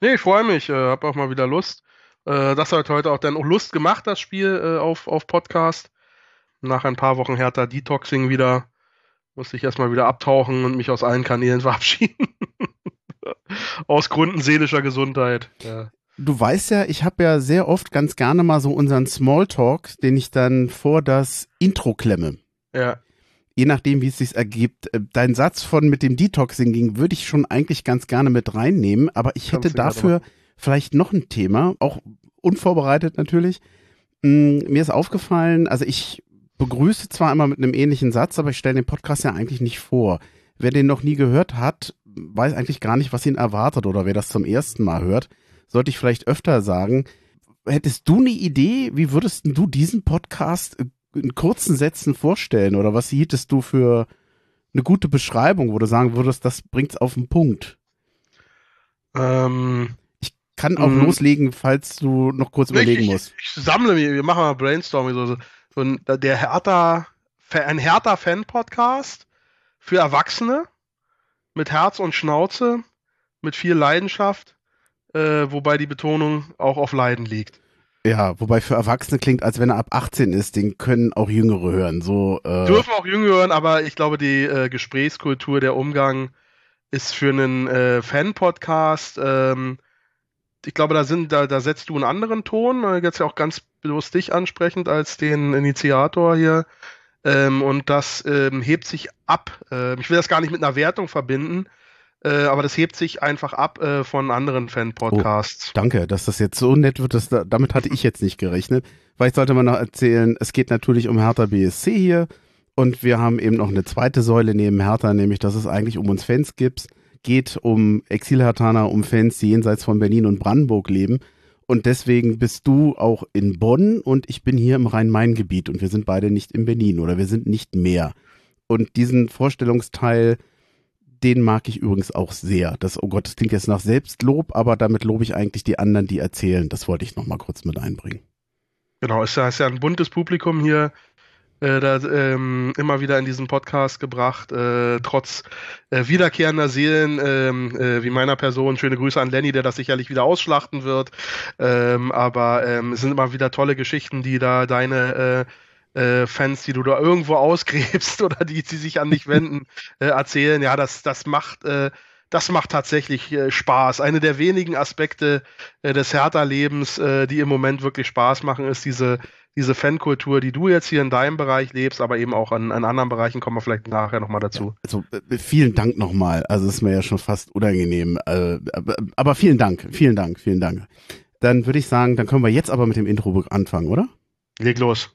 Nee, ich freue mich, äh, hab auch mal wieder Lust. Äh, das hat heute auch dann auch Lust gemacht, das Spiel äh, auf, auf Podcast. Nach ein paar Wochen härter Detoxing wieder musste ich erstmal wieder abtauchen und mich aus allen Kanälen verabschieden. aus Gründen seelischer Gesundheit. Ja. Du weißt ja, ich habe ja sehr oft ganz gerne mal so unseren Smalltalk, den ich dann vor das Intro klemme. Ja. Je nachdem, wie es sich ergibt. Äh, dein Satz von mit dem Detoxing ging, würde ich schon eigentlich ganz gerne mit reinnehmen, aber ich hätte dafür vielleicht noch ein Thema, auch unvorbereitet natürlich. Mm, mir ist aufgefallen, also ich begrüße zwar immer mit einem ähnlichen Satz, aber ich stelle den Podcast ja eigentlich nicht vor. Wer den noch nie gehört hat, weiß eigentlich gar nicht, was ihn erwartet oder wer das zum ersten Mal hört, sollte ich vielleicht öfter sagen. Hättest du eine Idee, wie würdest du diesen Podcast in kurzen Sätzen vorstellen oder was hieltest du für eine gute Beschreibung, wo du sagen würdest, das bringt's auf den Punkt? Ähm, ich kann auch mhm. loslegen, falls du noch kurz überlegen ich, musst. Ich, ich sammle mir, wir machen mal Brainstorming, so, so ein, der Hertha, ein Hertha-Fan-Podcast für Erwachsene mit Herz und Schnauze, mit viel Leidenschaft, äh, wobei die Betonung auch auf Leiden liegt. Ja, wobei für Erwachsene klingt, als wenn er ab 18 ist, den können auch Jüngere hören. So, äh Dürfen auch Jüngere hören, aber ich glaube, die äh, Gesprächskultur, der Umgang ist für einen äh, Fan-Podcast, ähm, ich glaube, da sind, da, da setzt du einen anderen Ton, äh, jetzt ja auch ganz bewusst dich ansprechend als den Initiator hier. Ähm, und das ähm, hebt sich ab. Äh, ich will das gar nicht mit einer Wertung verbinden, äh, aber das hebt sich einfach ab äh, von anderen Fan-Podcasts. Oh, danke, dass das jetzt so nett wird. Dass da, damit hatte ich jetzt nicht gerechnet. Vielleicht sollte man noch erzählen, es geht natürlich um Hertha BSC hier. Und wir haben eben noch eine zweite Säule neben Hertha, nämlich dass es eigentlich um uns Fans gibt, geht, um Exil-Hertaner, um Fans, die jenseits von Berlin und Brandenburg leben. Und deswegen bist du auch in Bonn und ich bin hier im Rhein-Main-Gebiet und wir sind beide nicht in Berlin oder wir sind nicht mehr. Und diesen Vorstellungsteil, den mag ich übrigens auch sehr. Das, oh Gott, das klingt jetzt nach Selbstlob, aber damit lobe ich eigentlich die anderen, die erzählen. Das wollte ich nochmal kurz mit einbringen. Genau, es ist ja ein buntes Publikum hier äh, da, ähm, immer wieder in diesem Podcast gebracht, äh, trotz äh, wiederkehrender Seelen ähm, äh, wie meiner Person. Schöne Grüße an Lenny, der das sicherlich wieder ausschlachten wird. Ähm, aber ähm, es sind immer wieder tolle Geschichten, die da deine äh, Fans, die du da irgendwo ausgräbst oder die, die sich an dich wenden, äh, erzählen. Ja, das, das macht äh, das macht tatsächlich äh, Spaß. Eine der wenigen Aspekte äh, des Hertha-Lebens, äh, die im Moment wirklich Spaß machen, ist diese, diese Fankultur, die du jetzt hier in deinem Bereich lebst, aber eben auch an, an anderen Bereichen kommen wir vielleicht nachher nochmal dazu. Also äh, vielen Dank nochmal. Also ist mir ja schon fast unangenehm. Äh, aber vielen Dank, vielen Dank, vielen Dank. Dann würde ich sagen, dann können wir jetzt aber mit dem Intro anfangen, oder? Leg los.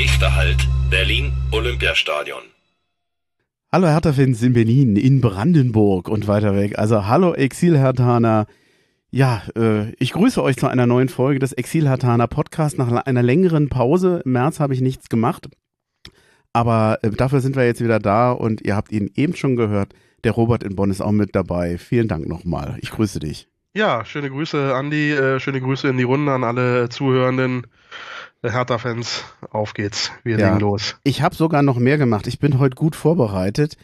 Nächster Halt Berlin Olympiastadion. Hallo Hertha-Fans in Berlin, in Brandenburg und weiter weg. Also hallo Exil-Hertaner. Ja, äh, ich grüße euch zu einer neuen Folge des Exil-Hertaner Podcast. Nach einer längeren Pause im März habe ich nichts gemacht. Aber äh, dafür sind wir jetzt wieder da und ihr habt ihn eben schon gehört. Der Robert in Bonn ist auch mit dabei. Vielen Dank nochmal. Ich grüße dich. Ja, schöne Grüße, Andi. Äh, schöne Grüße in die Runde an alle Zuhörenden. Hertha-Fans, auf geht's. Wir ja. legen los. Ich habe sogar noch mehr gemacht. Ich bin heute gut vorbereitet.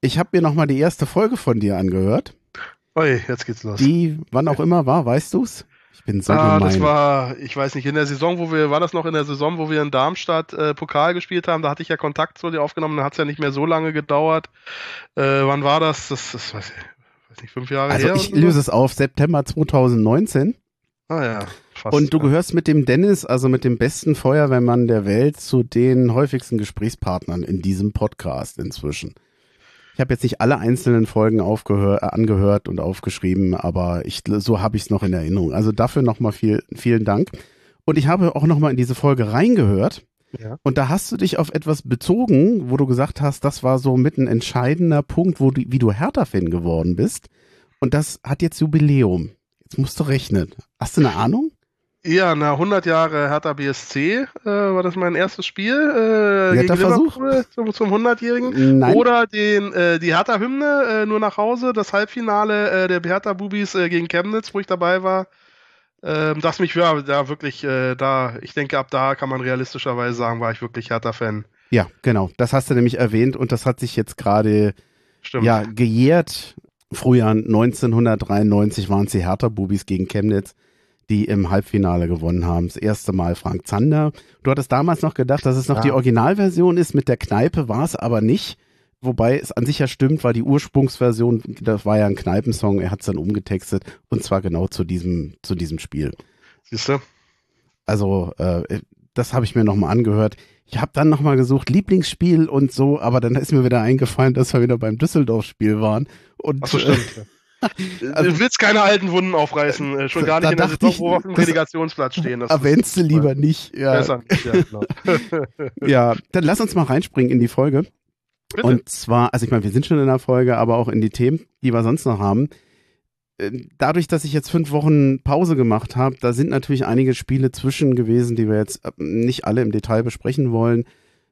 Ich habe mir noch mal die erste Folge von dir angehört. Oi, jetzt geht's los. Die, wann auch immer war, weißt du's? Ich bin so ah, gemein. das war, ich weiß nicht, in der Saison, wo wir, war das noch in der Saison, wo wir in Darmstadt äh, Pokal gespielt haben, da hatte ich ja Kontakt zu dir aufgenommen, da hat es ja nicht mehr so lange gedauert. Äh, wann war das? Das, das weiß ich, weiß nicht, fünf Jahre also her? Also ich löse es auf, September 2019. Ah ja. Fast, und du gehörst mit dem Dennis, also mit dem besten Feuerwehrmann der Welt, zu den häufigsten Gesprächspartnern in diesem Podcast inzwischen. Ich habe jetzt nicht alle einzelnen Folgen aufgehör, äh, angehört und aufgeschrieben, aber ich, so habe ich es noch in Erinnerung. Also dafür nochmal viel, vielen Dank. Und ich habe auch nochmal in diese Folge reingehört. Ja. Und da hast du dich auf etwas bezogen, wo du gesagt hast, das war so mit ein entscheidender Punkt, wo du, wie du Hertha-Fan geworden bist. Und das hat jetzt Jubiläum. Jetzt musst du rechnen. Hast du eine Ahnung? Ja, na 100 Jahre Hertha BSC äh, war das mein erstes Spiel äh, gegen Versuch. zum, zum 100-jährigen. Oder den äh, die Hertha-Hymne äh, nur nach Hause, das Halbfinale äh, der Hertha-Bubis äh, gegen Chemnitz, wo ich dabei war. Ähm, das mich ja, da wirklich, äh, da, ich denke, ab da kann man realistischerweise sagen, war ich wirklich Hertha-Fan. Ja, genau. Das hast du nämlich erwähnt und das hat sich jetzt gerade ja, gejährt. Frühjahr 1993 waren es die Hertha-Bubis gegen Chemnitz die im Halbfinale gewonnen haben. Das erste Mal Frank Zander. Du hattest damals noch gedacht, dass es noch ja. die Originalversion ist. Mit der Kneipe war es aber nicht. Wobei es an sich ja stimmt, weil die Ursprungsversion, das war ja ein Kneipensong, er hat es dann umgetextet und zwar genau zu diesem, zu diesem Spiel. Siehst du? Also, äh, das habe ich mir nochmal angehört. Ich habe dann nochmal gesucht, Lieblingsspiel und so, aber dann ist mir wieder eingefallen, dass wir wieder beim Düsseldorf-Spiel waren. Und, Ach so, stimmt. Äh, du willst keine alten Wunden aufreißen, äh, schon gar nicht in der Saison, wo wir auf dem Relegationsplatz stehen. Das erwähnst du lieber nicht. Ja. Besser nicht, ja, genau. ja, dann lass uns mal reinspringen in die Folge. Bitte? Und zwar, also ich meine, wir sind schon in der Folge, aber auch in die Themen, die wir sonst noch haben. Äh, dadurch, dass ich jetzt fünf Wochen Pause gemacht habe, da sind natürlich einige Spiele zwischen gewesen, die wir jetzt äh, nicht alle im Detail besprechen wollen.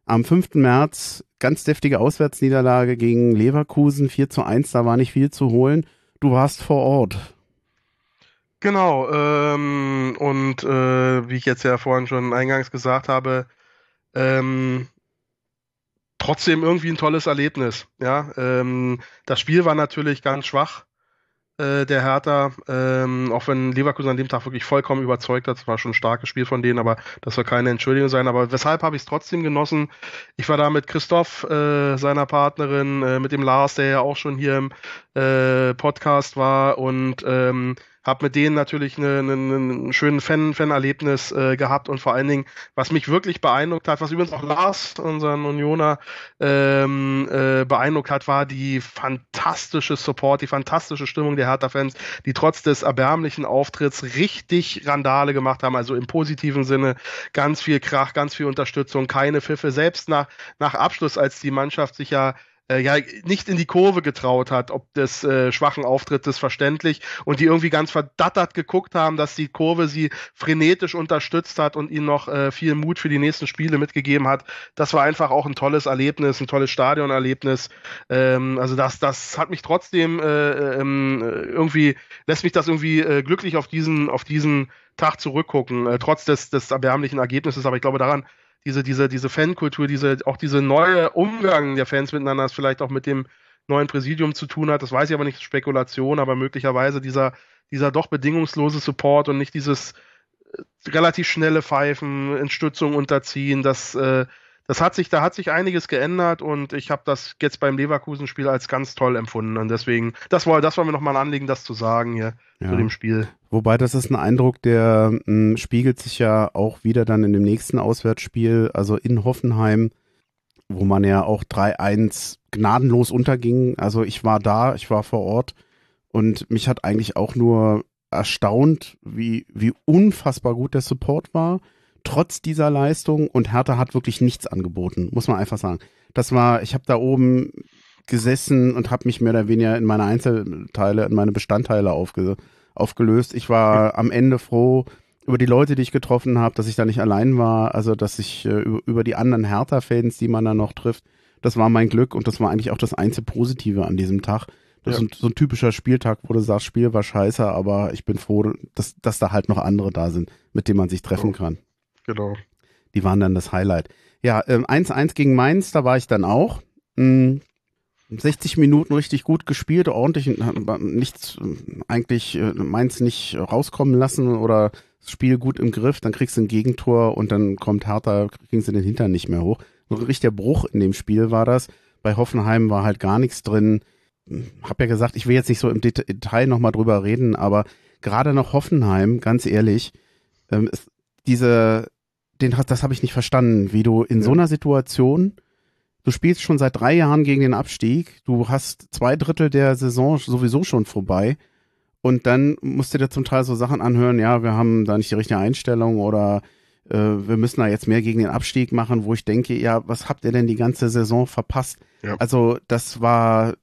Am 5. März ganz deftige Auswärtsniederlage gegen Leverkusen, 4 zu 1, da war nicht viel zu holen. Du warst vor Ort. Genau, ähm, und äh, wie ich jetzt ja vorhin schon eingangs gesagt habe, ähm, trotzdem irgendwie ein tolles Erlebnis. Ja, ähm, das Spiel war natürlich ganz schwach äh, der Hertha, ähm, auch wenn Leverkusen an dem Tag wirklich vollkommen überzeugt hat. Es war schon ein starkes Spiel von denen, aber das soll keine Entschuldigung sein. Aber weshalb habe ich es trotzdem genossen? Ich war da mit Christoph, äh, seiner Partnerin, äh, mit dem Lars, der ja auch schon hier im äh, Podcast war und ähm, habe mit denen natürlich ein schönes Fan, Fan-Erlebnis äh, gehabt und vor allen Dingen, was mich wirklich beeindruckt hat, was übrigens auch Lars, unseren Unioner, ähm, äh, beeindruckt hat, war die fantastische Support, die fantastische Stimmung der Hertha-Fans, die trotz des erbärmlichen Auftritts richtig Randale gemacht haben, also im positiven Sinne. Ganz viel Krach, ganz viel Unterstützung, keine Pfiffe, selbst nach, nach Abschluss, als die Mannschaft sich ja ja nicht in die Kurve getraut hat, ob des äh, schwachen Auftrittes verständlich und die irgendwie ganz verdattert geguckt haben, dass die Kurve sie frenetisch unterstützt hat und ihnen noch äh, viel Mut für die nächsten Spiele mitgegeben hat. Das war einfach auch ein tolles Erlebnis, ein tolles Stadionerlebnis. Ähm, also das, das hat mich trotzdem äh, ähm, irgendwie, lässt mich das irgendwie äh, glücklich auf diesen, auf diesen Tag zurückgucken, äh, trotz des, des erbärmlichen Ergebnisses. Aber ich glaube, daran diese, diese, diese Fankultur, diese, auch diese neue Umgang der Fans miteinander, das vielleicht auch mit dem neuen Präsidium zu tun hat. Das weiß ich aber nicht, Spekulation, aber möglicherweise dieser, dieser doch bedingungslose Support und nicht dieses äh, relativ schnelle Pfeifen, Entstützung unterziehen, das, äh, das hat sich, da hat sich einiges geändert und ich habe das jetzt beim Leverkusen-Spiel als ganz toll empfunden. Und deswegen, das war, das war mir nochmal ein Anliegen, das zu sagen hier ja. zu dem Spiel. Wobei das ist ein Eindruck, der mh, hm, spiegelt sich ja auch wieder dann in dem nächsten Auswärtsspiel, also in Hoffenheim, wo man ja auch 3-1 gnadenlos unterging. Also ich war da, ich war vor Ort und mich hat eigentlich auch nur erstaunt, wie, wie unfassbar gut der Support war trotz dieser Leistung und Hertha hat wirklich nichts angeboten, muss man einfach sagen. Das war, ich habe da oben gesessen und habe mich mehr oder weniger in meine Einzelteile, in meine Bestandteile aufge, aufgelöst. Ich war am Ende froh über die Leute, die ich getroffen habe, dass ich da nicht allein war, also dass ich äh, über, die anderen Hertha-Fans, die man da noch trifft, das war mein Glück und das war eigentlich auch das einzige Positive an diesem Tag. Das ja. ist so ein typischer Spieltag, wo du sagst, Spiel war scheiße, aber ich bin froh, dass, dass da halt noch andere da sind, mit denen man sich treffen kann. Genau. Die waren dann das Highlight. Ja, 1-1 ähm, gegen Mainz, da war ich dann auch. Mhm. 60 Minuten richtig gut gespielt, ordentlich, nichts, eigentlich äh, Mainz nicht rauskommen lassen oder das Spiel gut im Griff, dann kriegst du ein Gegentor und dann kommt Hertha, kriegen sie den Hintern nicht mehr hoch. Ein richtiger Bruch in dem Spiel war das. Bei Hoffenheim war halt gar nichts drin. Hab ja gesagt, ich will jetzt nicht so im Detail nochmal drüber reden, aber gerade noch Hoffenheim, ganz ehrlich, ähm, diese, den, das habe ich nicht verstanden, wie du in ja. so einer Situation, du spielst schon seit drei Jahren gegen den Abstieg, du hast zwei Drittel der Saison sowieso schon vorbei und dann musst du dir zum Teil so Sachen anhören, ja, wir haben da nicht die richtige Einstellung oder äh, wir müssen da jetzt mehr gegen den Abstieg machen, wo ich denke, ja, was habt ihr denn die ganze Saison verpasst? Ja. Also das war,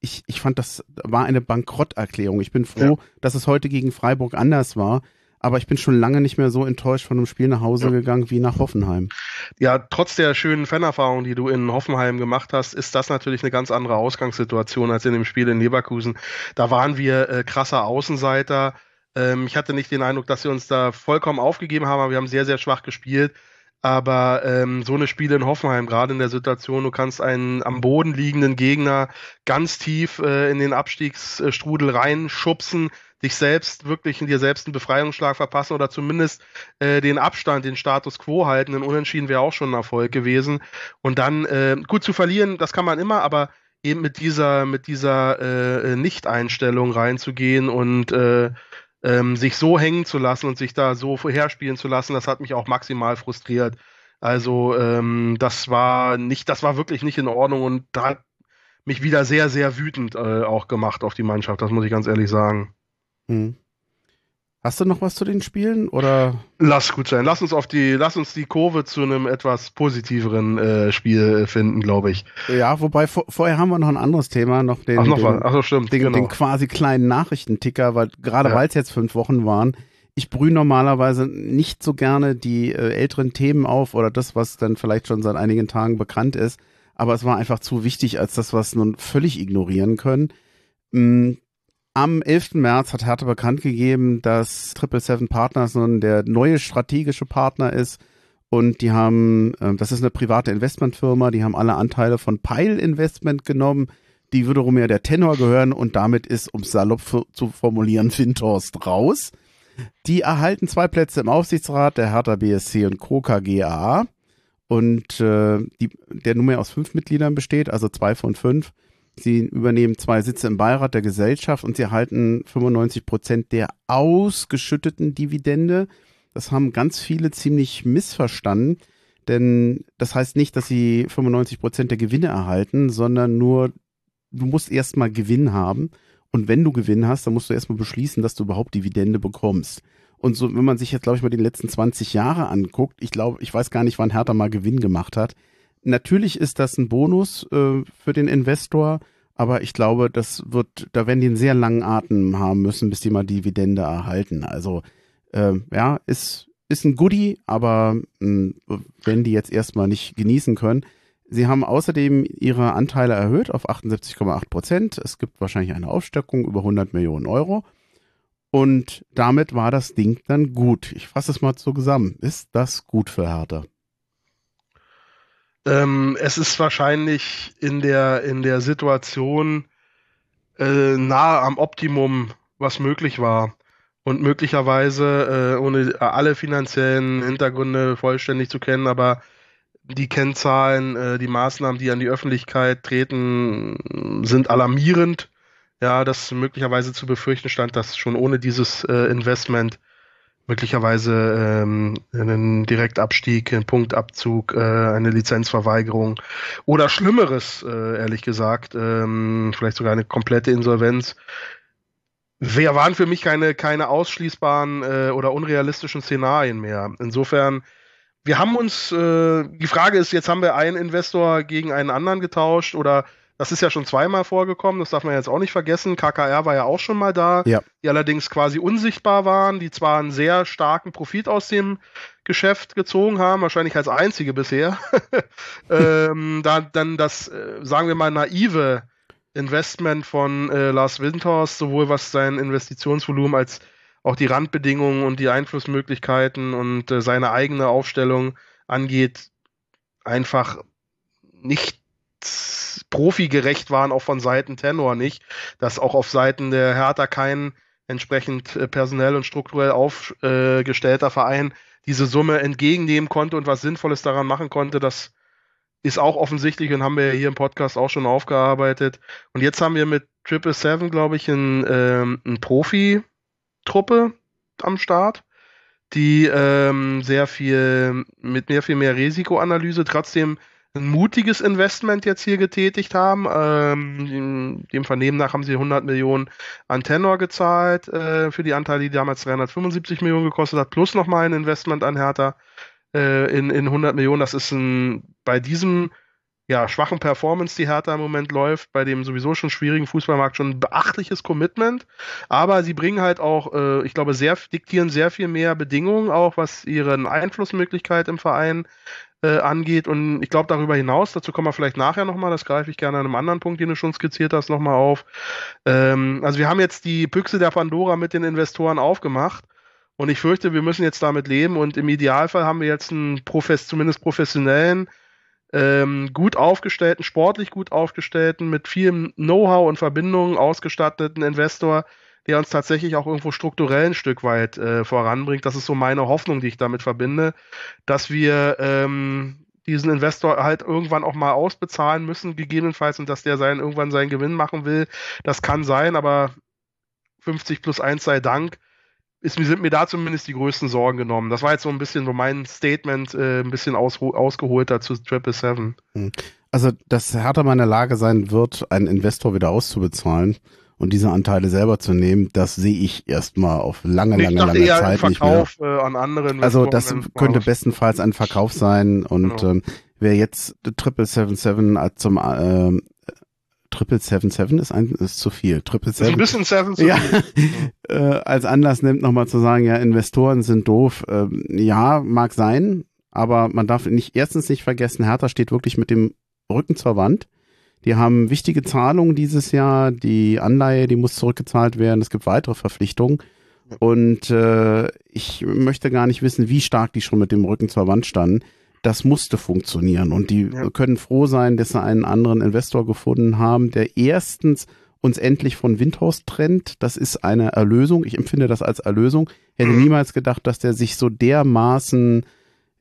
ich, ich fand, das war eine Bankrotterklärung. Ich bin froh, ja. dass es heute gegen Freiburg anders war. Aber ich bin schon lange nicht mehr so enttäuscht von einem Spiel nach Hause ja. gegangen wie nach Hoffenheim. Ja, trotz der schönen Fanerfahrung, die du in Hoffenheim gemacht hast, ist das natürlich eine ganz andere Ausgangssituation als in dem Spiel in Leverkusen. Da waren wir äh, krasser Außenseiter. Ähm, ich hatte nicht den Eindruck, dass wir uns da vollkommen aufgegeben haben, aber wir haben sehr, sehr schwach gespielt. Aber ähm, so eine Spiele in Hoffenheim, gerade in der Situation, du kannst einen am Boden liegenden Gegner ganz tief äh, in den Abstiegsstrudel reinschubsen, dich selbst wirklich in dir selbst einen Befreiungsschlag verpassen oder zumindest äh, den Abstand, den Status quo halten. Ein Unentschieden wäre auch schon ein Erfolg gewesen. Und dann äh, gut zu verlieren, das kann man immer, aber eben mit dieser mit dieser äh, Nicht-Einstellung reinzugehen und äh, ähm, sich so hängen zu lassen und sich da so vorherspielen zu lassen, das hat mich auch maximal frustriert. Also ähm, das war nicht, das war wirklich nicht in Ordnung und da hat mich wieder sehr, sehr wütend äh, auch gemacht auf die Mannschaft, das muss ich ganz ehrlich sagen. Hm. Hast du noch was zu den Spielen oder? Lass gut sein. Lass uns auf die, lass uns die Kurve zu einem etwas positiveren äh, Spiel finden, glaube ich. Ja, wobei vor, vorher haben wir noch ein anderes Thema, noch den, Ach, noch den. Ach, so, stimmt, den, genau. den quasi kleinen Nachrichtenticker, weil gerade ja. weil es jetzt fünf Wochen waren, ich brühe normalerweise nicht so gerne die äh, älteren Themen auf oder das, was dann vielleicht schon seit einigen Tagen bekannt ist. Aber es war einfach zu wichtig, als das, was nun völlig ignorieren können. Hm, am 11. März hat Hertha bekannt gegeben, dass 777 Partners nun der neue strategische Partner ist. Und die haben, äh, das ist eine private Investmentfirma, die haben alle Anteile von Pile Investment genommen. Die wiederum ja der Tenor gehören und damit ist, um salopp zu formulieren, Fintorst raus. Die erhalten zwei Plätze im Aufsichtsrat der Hertha BSC und Co. KGAA. Und äh, die, der nunmehr aus fünf Mitgliedern besteht, also zwei von fünf. Sie übernehmen zwei Sitze im Beirat der Gesellschaft und sie erhalten 95 Prozent der ausgeschütteten Dividende. Das haben ganz viele ziemlich missverstanden, denn das heißt nicht, dass sie 95 Prozent der Gewinne erhalten, sondern nur, du musst erstmal Gewinn haben. Und wenn du Gewinn hast, dann musst du erstmal beschließen, dass du überhaupt Dividende bekommst. Und so, wenn man sich jetzt, glaube ich, mal die letzten 20 Jahre anguckt, ich glaube, ich weiß gar nicht, wann Hertha mal Gewinn gemacht hat natürlich ist das ein Bonus äh, für den Investor, aber ich glaube, das wird, da werden die einen sehr langen Atem haben müssen, bis die mal Dividende erhalten. Also äh, ja, ist, ist ein Goodie, aber mh, hm, wenn die jetzt erstmal nicht genießen können. Sie haben außerdem ihre Anteile erhöht auf 78,8 Prozent. Es gibt wahrscheinlich eine Aufstockung über 100 Millionen Euro. Und damit war das Ding dann gut. Ich fasse es mal so zusammen. Ist das gut für Hertha? Ähm, es ist wahrscheinlich in der, in der Situation äh, nahe am Optimum, was möglich war. Und möglicherweise, äh, ohne alle finanziellen Hintergründe vollständig zu kennen, aber die Kennzahlen, äh, die Maßnahmen, die an die Öffentlichkeit treten, sind alarmierend. Ja, das möglicherweise zu befürchten stand, dass schon ohne dieses äh, Investment möglicherweise ähm, einen Direktabstieg, einen Punktabzug, äh, eine Lizenzverweigerung oder Schlimmeres, äh, ehrlich gesagt, ähm, vielleicht sogar eine komplette Insolvenz. Wer waren für mich keine, keine ausschließbaren äh, oder unrealistischen Szenarien mehr. Insofern, wir haben uns, äh, die Frage ist, jetzt haben wir einen Investor gegen einen anderen getauscht oder das ist ja schon zweimal vorgekommen, das darf man jetzt auch nicht vergessen. KKR war ja auch schon mal da, ja. die allerdings quasi unsichtbar waren, die zwar einen sehr starken Profit aus dem Geschäft gezogen haben, wahrscheinlich als einzige bisher. ähm, da, dann das, äh, sagen wir mal, naive Investment von äh, Lars Winters, sowohl was sein Investitionsvolumen als auch die Randbedingungen und die Einflussmöglichkeiten und äh, seine eigene Aufstellung angeht, einfach nicht profigerecht waren, auch von Seiten Tenor nicht, dass auch auf Seiten der Hertha kein entsprechend äh, personell und strukturell aufgestellter Verein diese Summe entgegennehmen konnte und was Sinnvolles daran machen konnte, das ist auch offensichtlich und haben wir hier im Podcast auch schon aufgearbeitet. Und jetzt haben wir mit Triple Seven, glaube ich, ein, ähm, ein Profi-Truppe am Start, die ähm, sehr viel mit mehr viel mehr Risikoanalyse trotzdem ein mutiges Investment jetzt hier getätigt haben. Ähm, dem Vernehmen nach haben sie 100 Millionen an Tenor gezahlt äh, für die Anteile, die damals 375 Millionen gekostet hat, plus nochmal ein Investment an Hertha äh, in, in 100 Millionen. Das ist ein, bei diesem ja, schwachen Performance, die Hertha im Moment läuft, bei dem sowieso schon schwierigen Fußballmarkt schon ein beachtliches Commitment. Aber sie bringen halt auch, äh, ich glaube, sehr, diktieren sehr viel mehr Bedingungen auch, was ihren Einflussmöglichkeit im Verein äh, angeht. Und ich glaube darüber hinaus, dazu kommen wir vielleicht nachher nochmal, das greife ich gerne an einem anderen Punkt, den du schon skizziert hast, nochmal auf. Ähm, also wir haben jetzt die Büchse der Pandora mit den Investoren aufgemacht. Und ich fürchte, wir müssen jetzt damit leben. Und im Idealfall haben wir jetzt einen Profes zumindest professionellen, ähm, gut aufgestellten, sportlich gut aufgestellten, mit viel Know-how und Verbindungen ausgestatteten Investor, der uns tatsächlich auch irgendwo strukturell ein Stück weit äh, voranbringt. Das ist so meine Hoffnung, die ich damit verbinde, dass wir ähm, diesen Investor halt irgendwann auch mal ausbezahlen müssen, gegebenenfalls, und dass der sein, irgendwann seinen Gewinn machen will. Das kann sein, aber 50 plus 1 sei Dank ist, sind mir da zumindest die größten Sorgen genommen. Das war jetzt so ein bisschen so mein Statement, äh, ein bisschen aus, ausgeholt dazu Triple Seven. Hm. Also, dass in der Lage sein wird, einen Investor wieder auszubezahlen und diese Anteile selber zu nehmen, das sehe ich erstmal auf lange, lange, lange eher Zeit Verkauf, nicht mehr. Äh, an andere also das könnte bestenfalls ein Verkauf sein und genau. ähm, wer jetzt Triple Seven Seven zum äh, Triple Seven Seven ist, ein, ist zu viel. Triple Seven. Ein bisschen Seven ja, äh, als Anlass nimmt, nochmal zu sagen, ja, Investoren sind doof. Ähm, ja, mag sein, aber man darf nicht, erstens nicht vergessen, Hertha steht wirklich mit dem Rücken zur Wand. Die haben wichtige Zahlungen dieses Jahr. Die Anleihe, die muss zurückgezahlt werden. Es gibt weitere Verpflichtungen. Und äh, ich möchte gar nicht wissen, wie stark die schon mit dem Rücken zur Wand standen das musste funktionieren. Und die ja. können froh sein, dass sie einen anderen Investor gefunden haben, der erstens uns endlich von Windhorst trennt. Das ist eine Erlösung. Ich empfinde das als Erlösung. Hätte mhm. niemals gedacht, dass der sich so dermaßen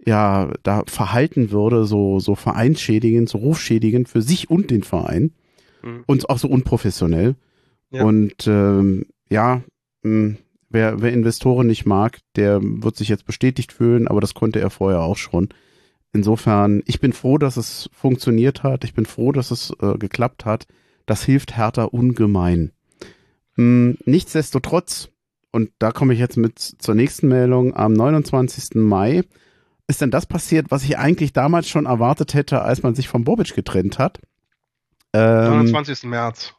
ja da verhalten würde, so so vereinschädigend, so rufschädigend für sich und den Verein mhm. und auch so unprofessionell. Ja. Und ähm, ja, mh, hm, wer, wer Investoren nicht mag, der wird sich jetzt bestätigt fühlen, aber das konnte er vorher auch schon. Insofern, ich bin froh, dass es funktioniert hat. Ich bin froh, dass es äh, geklappt hat. Das hilft Hertha ungemein. Hm, nichtsdestotrotz, und da komme ich jetzt mit zur nächsten Meldung, am 29. Mai ist denn das passiert, was ich eigentlich damals schon erwartet hätte, als man sich von Bobic getrennt hat. Ähm, 29. März.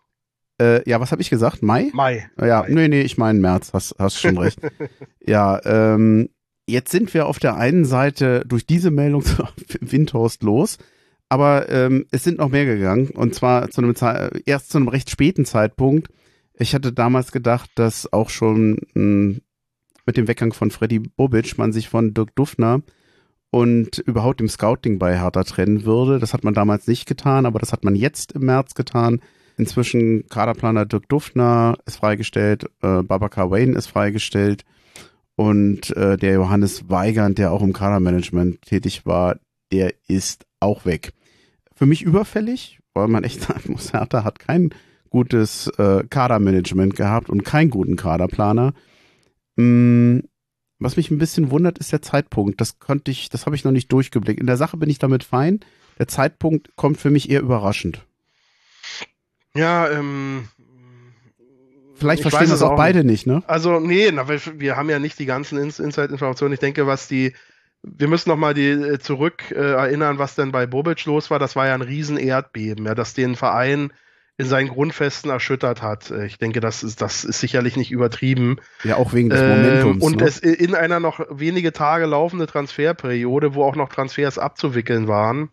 Äh, ja, was habe ich gesagt? Mai? Mai. Ja, Mai. nee, nee, ich meine März, hast, hast schon recht. ja, ähm, Jetzt sind wir auf der einen Seite durch diese Meldung zu Windhorst los, aber ähm, es sind noch mehr gegangen und zwar zu einem erst zu einem recht späten Zeitpunkt. Ich hatte damals gedacht, dass auch schon mh, hm, mit dem Weggang von Freddy Bobic man sich von Dirk Duffner und überhaupt dem Scouting bei Hertha trennen würde. Das hat man damals nicht getan, aber das hat man jetzt im März getan. Inzwischen Kaderplaner Dirk Duffner ist freigestellt, äh, Babacar Wayne ist freigestellt und äh, der Johannes Weigand, der auch im Kadermanagement tätig war, der ist auch weg. Für mich überfällig, weil man echt sagen muss, Hertha hat kein gutes äh, Kadermanagement gehabt und keinen guten Kaderplaner. Mm, was mich ein bisschen wundert, ist der Zeitpunkt. Das konnte ich, das habe ich noch nicht durchgeblickt. In der Sache bin ich damit fein. Der Zeitpunkt kommt für mich eher überraschend. Ja, ähm, Vielleicht ich verstehen das auch, beide nicht, ne? Also, nee, na, wir, haben ja nicht die ganzen Inside-Informationen. Ich denke, was die, wir müssen noch mal die äh, zurück äh, erinnern, was denn bei Bobic los war. Das war ja ein riesen Erdbeben, ja, das den Verein in seinen Grundfesten erschüttert hat. Äh, ich denke, das ist, das ist sicherlich nicht übertrieben. Ja, auch wegen des ähm, Momentums. und ne? es in einer noch wenige Tage laufende Transferperiode, wo auch noch Transfers abzuwickeln waren,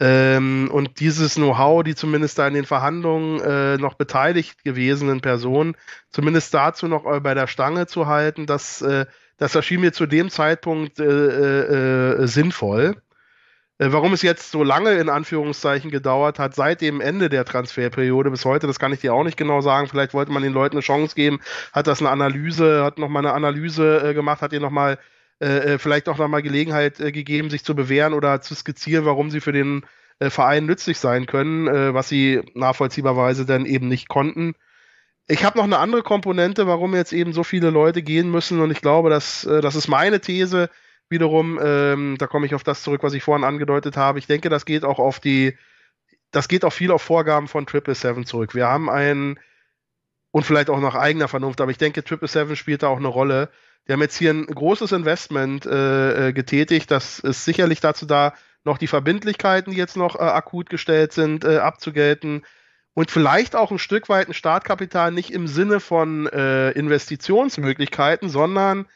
ähm, und dieses Know-how, die zumindest da in den Verhandlungen äh, noch beteiligt gewesenen Personen, zumindest dazu noch äh, bei der Stange zu halten, das, äh, das erschien mir zu dem Zeitpunkt äh, äh, sinnvoll. Warum es jetzt so lange in Anführungszeichen gedauert hat, seit dem Ende der Transferperiode bis heute, das kann ich dir auch nicht genau sagen. Vielleicht wollte man den Leuten eine Chance geben, hat das eine Analyse, hat nochmal eine Analyse gemacht, hat ihr nochmal äh, äh, vielleicht auch nochmal Gelegenheit äh, gegeben, sich zu bewähren oder zu skizzieren, warum sie für den äh, Verein nützlich sein können, äh, was sie nachvollziehbarweise dann eben nicht konnten. Ich habe noch eine andere Komponente, warum jetzt eben so viele Leute gehen müssen und ich glaube, dass, äh, das ist meine These wiederum, ähm, da komme ich auf das zurück, was ich vorhin angedeutet habe. Ich denke, das geht auch auf die, das geht auch viel auf Vorgaben von Triple Seven zurück. Wir haben einen und vielleicht auch nach eigener Vernunft, aber ich denke, Triple Seven spielt da auch eine Rolle. Die haben jetzt hier ein großes Investment äh, äh, getätigt. Das ist sicherlich dazu da, noch die Verbindlichkeiten, die jetzt noch äh, akut gestellt sind, äh, abzugelten und vielleicht auch ein Stück weit ein Startkapital nicht im Sinne von äh, Investitionsmöglichkeiten, sondern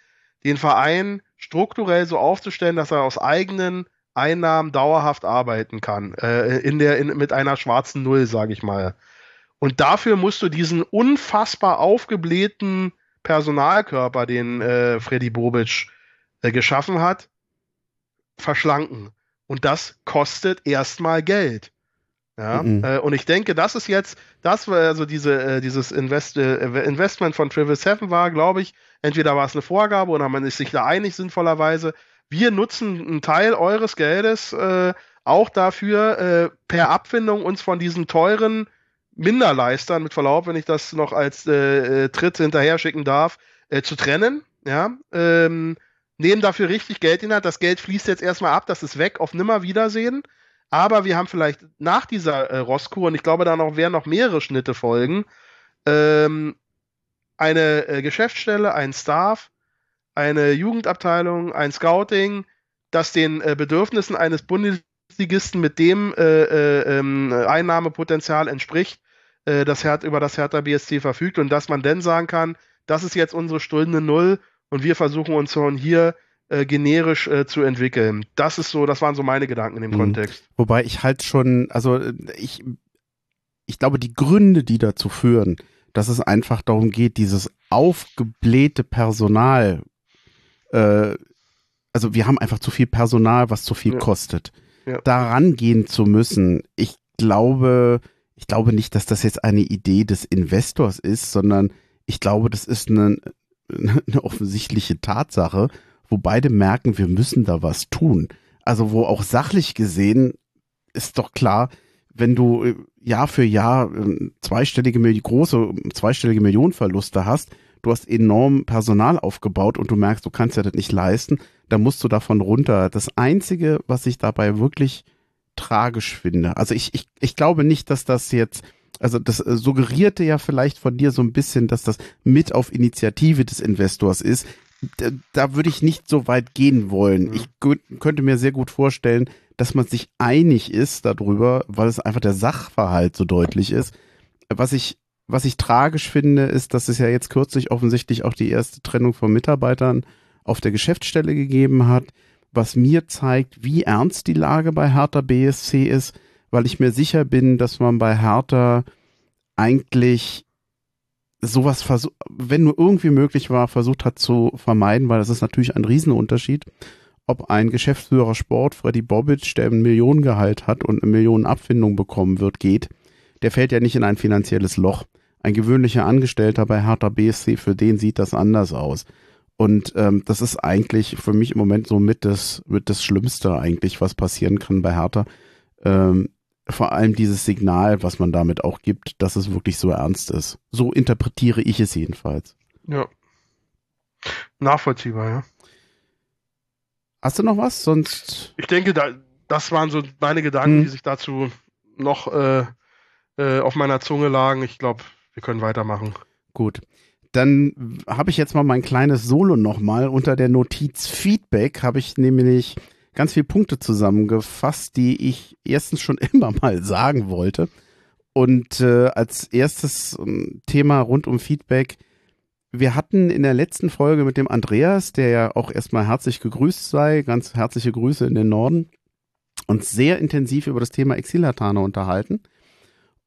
den Verein strukturell so aufzustellen, dass er aus eigenen Einnahmen dauerhaft arbeiten kann, äh, in der, in, mit einer schwarzen Null, sage ich mal. Und dafür musst du diesen unfassbar aufgeblähten Personalkörper, den äh, Freddy Bobic äh, geschaffen hat, verschlanken. Und das kostet erstmal Geld. Ja, mhm. äh, und ich denke, das ist jetzt, das war also diese, äh, dieses Invest, äh, Investment von Triple Seven war, glaube ich, entweder war es eine Vorgabe oder man ist sich da einig sinnvollerweise. Wir nutzen einen Teil eures Geldes äh, auch dafür, äh, per Abfindung uns von diesen teuren Minderleistern, mit Verlaub, wenn ich das noch als äh, Tritt hinterher schicken darf, zu trennen. Ja, ähm, nehmen dafür richtig Geld in Hand. Das Geld fließt jetzt erstmal ab, das ist weg, auf Nimmerwiedersehen. Aber wir haben vielleicht nach dieser äh, Rosskur, und ich glaube, da noch werden noch mehrere Schnitte folgen, ähm, eine äh, Geschäftsstelle, ein Staff, eine Jugendabteilung, ein Scouting, das den äh, Bedürfnissen eines Bundesligisten mit dem äh, äh, ähm, Einnahmepotenzial entspricht, äh, das Her über das Hertha BSC verfügt und dass man dann sagen kann, das ist jetzt unsere Stunde Null und wir versuchen uns von hier äh, generisch äh, zu entwickeln. Das ist so, das waren so meine Gedanken in dem mhm. Kontext. Wobei ich halt schon, also ich, ich glaube, die Gründe, die dazu führen, dass es einfach darum geht, dieses aufgeblähte Personal, äh, also wir haben einfach zu viel Personal, was zu viel ja. kostet. Ja. Daran gehen zu müssen, ich glaube, ich glaube nicht, dass das jetzt eine Idee des Investors ist, sondern ich glaube, das ist eine, eine offensichtliche Tatsache wo beide merken, wir müssen da was tun. Also wo auch sachlich gesehen ist doch klar, wenn du äh, Jahr für Jahr ähm, zweistellige, große, zweistellige Millionenverluste hast, du hast enorm Personal aufgebaut und du merkst, du kannst ja das nicht leisten, dann musst du davon runter. Das Einzige, was ich dabei wirklich tragisch finde, also ich, ich, ich glaube nicht, dass das jetzt, also das äh, suggerierte ja vielleicht von dir so ein bisschen, dass das mit auf Initiative des Investors ist da, da würde ich nicht so weit gehen wollen. Mhm. Ich könnte mir sehr gut vorstellen, dass man sich einig ist darüber, weil es einfach der Sachverhalt so deutlich ist. Was ich, was ich tragisch finde, ist, dass es ja jetzt kürzlich offensichtlich auch die erste Trennung von Mitarbeitern auf der Geschäftsstelle gegeben hat, was mir zeigt, wie ernst die Lage bei Hertha BSC ist, weil ich mir sicher bin, dass man bei Hertha eigentlich sowas wenn nur irgendwie möglich war, versucht hat zu vermeiden, weil das ist natürlich ein Riesenunterschied, ob ein Geschäftsführer Sport, Freddy Bobic, der ein Millionengehalt hat und eine Millionenabfindung bekommen wird, geht, der fällt ja nicht in ein finanzielles Loch. Ein gewöhnlicher Angestellter bei Hertha BSC, für den sieht das anders aus. Und ähm, das ist eigentlich für mich im Moment so mit das, mit das Schlimmste eigentlich, was passieren kann bei Hertha. Ähm, vor allem dieses Signal, was man damit auch gibt, dass es wirklich so ernst ist. So interpretiere ich es jedenfalls. Ja. Nachvollziehbar, ja. Hast du noch was? Sonst. Ich denke, da, das waren so meine Gedanken, hm. die sich dazu noch äh, äh, auf meiner Zunge lagen. Ich glaube, wir können weitermachen. Gut. Dann habe ich jetzt mal mein kleines Solo nochmal. Unter der Notiz Feedback habe ich nämlich ganz viele Punkte zusammengefasst, die ich erstens schon immer mal sagen wollte. Und äh, als erstes ähm, Thema rund um Feedback. Wir hatten in der letzten Folge mit dem Andreas, der ja auch erstmal herzlich gegrüßt sei, ganz herzliche Grüße in den Norden, uns sehr intensiv über das Thema Exilhatane unterhalten.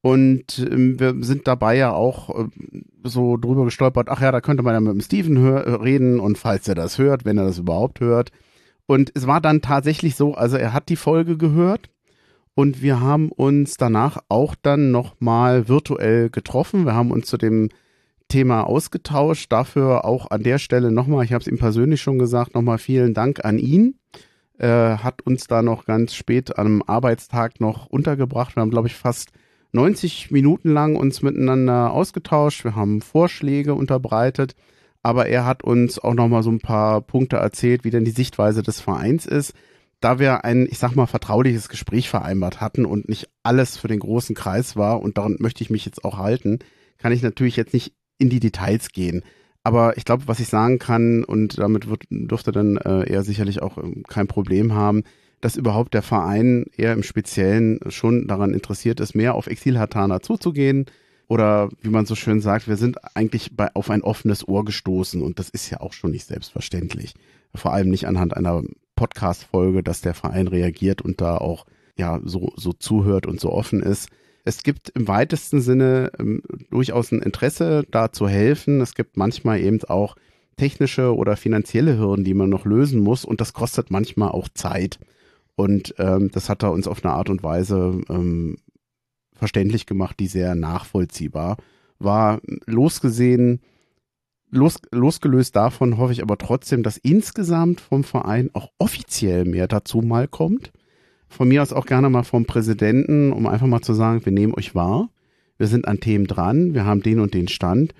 Und ähm, wir sind dabei ja auch äh, so drüber gestolpert, ach ja, da könnte man ja mit dem Steven reden und falls er das hört, wenn er das überhaupt hört, und es war dann tatsächlich so, also er hat die Folge gehört und wir haben uns danach auch dann nochmal virtuell getroffen. Wir haben uns zu dem Thema ausgetauscht. Dafür auch an der Stelle nochmal, ich habe es ihm persönlich schon gesagt, nochmal vielen Dank an ihn. Er hat uns da noch ganz spät am Arbeitstag noch untergebracht. Wir haben, glaube ich, fast 90 Minuten lang uns miteinander ausgetauscht. Wir haben Vorschläge unterbreitet aber er hat uns auch noch mal so ein paar Punkte erzählt, wie denn die Sichtweise des Vereins ist. Da wir ein, ich sag mal, vertrauliches Gespräch vereinbart hatten und nicht alles für den großen Kreis war und daran möchte ich mich jetzt auch halten, kann ich natürlich jetzt nicht in die Details gehen. Aber ich glaube, was ich sagen kann, und damit wird, dürfte dann äh, er sicherlich auch ähm, kein Problem haben, dass überhaupt der Verein eher im Speziellen schon daran interessiert ist, mehr auf Exil-Hatana zuzugehen. Oder wie man so schön sagt, wir sind eigentlich bei, auf ein offenes Ohr gestoßen und das ist ja auch schon nicht selbstverständlich. Vor allem nicht anhand einer Podcast-Folge, dass der Verein reagiert und da auch ja so, so zuhört und so offen ist. Es gibt im weitesten Sinne ähm, durchaus ein Interesse, da zu helfen. Es gibt manchmal eben auch technische oder finanzielle Hürden, die man noch lösen muss und das kostet manchmal auch Zeit. Und ähm, das hat er uns auf eine Art und Weise ähm, verständlich gemacht, die sehr nachvollziehbar war. Losgesehen, los, losgelöst davon hoffe ich aber trotzdem, dass insgesamt vom Verein auch offiziell mehr dazu mal kommt. Von mir aus auch gerne mal vom Präsidenten, um einfach mal zu sagen, wir nehmen euch wahr. Wir sind an Themen dran, wir haben den und den Stand.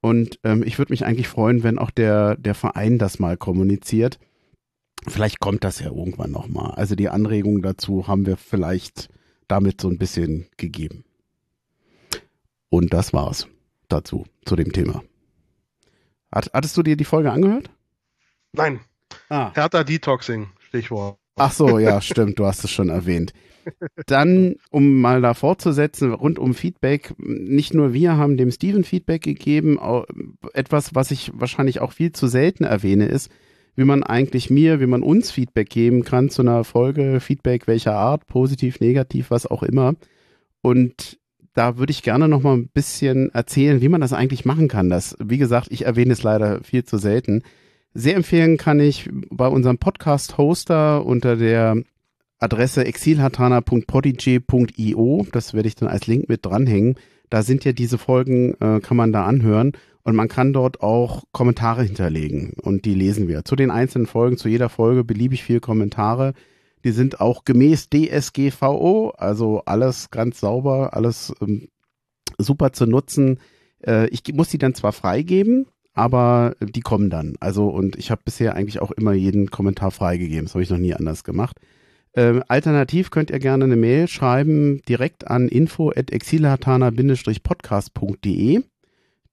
Und ähm, ich würde mich eigentlich freuen, wenn auch der, der Verein das mal kommuniziert. Vielleicht kommt das ja irgendwann nochmal. Also die Anregungen dazu haben wir vielleicht damit so ein bisschen gegeben. Und das war's dazu, zu dem Thema. Hat, hattest du dir die Folge angehört? Nein. Ah. Hertha Detoxing, Stichwort. Ach so, ja, stimmt, du hast es schon erwähnt. Dann, um mal da fortzusetzen, rund um Feedback, nicht nur wir haben dem Steven Feedback gegeben, etwas, was ich wahrscheinlich auch viel zu selten erwähne, ist, wie man eigentlich mir, wie man uns Feedback geben kann zu einer Folge, Feedback welcher Art, positiv, negativ, was auch immer. Und da würde ich gerne noch mal ein bisschen erzählen, wie man das eigentlich machen kann. Das, wie gesagt, ich erwähne es leider viel zu selten. Sehr empfehlen kann ich bei unserem Podcast-Hoster unter der Adresse exilhatana.podigy.io. Das werde ich dann als Link mit dranhängen. Da sind ja diese Folgen, äh, kann man da anhören. Und man kann dort auch Kommentare hinterlegen. Und die lesen wir. Zu den einzelnen Folgen, zu jeder Folge beliebig viele Kommentare. Die sind auch gemäß DSGVO, also alles ganz sauber, alles ähm, super zu nutzen. Äh, ich muss die dann zwar freigeben, aber die kommen dann. Also und ich habe bisher eigentlich auch immer jeden Kommentar freigegeben. Das habe ich noch nie anders gemacht. Ähm, alternativ könnt ihr gerne eine Mail schreiben direkt an info@exilhatana-podcast.de.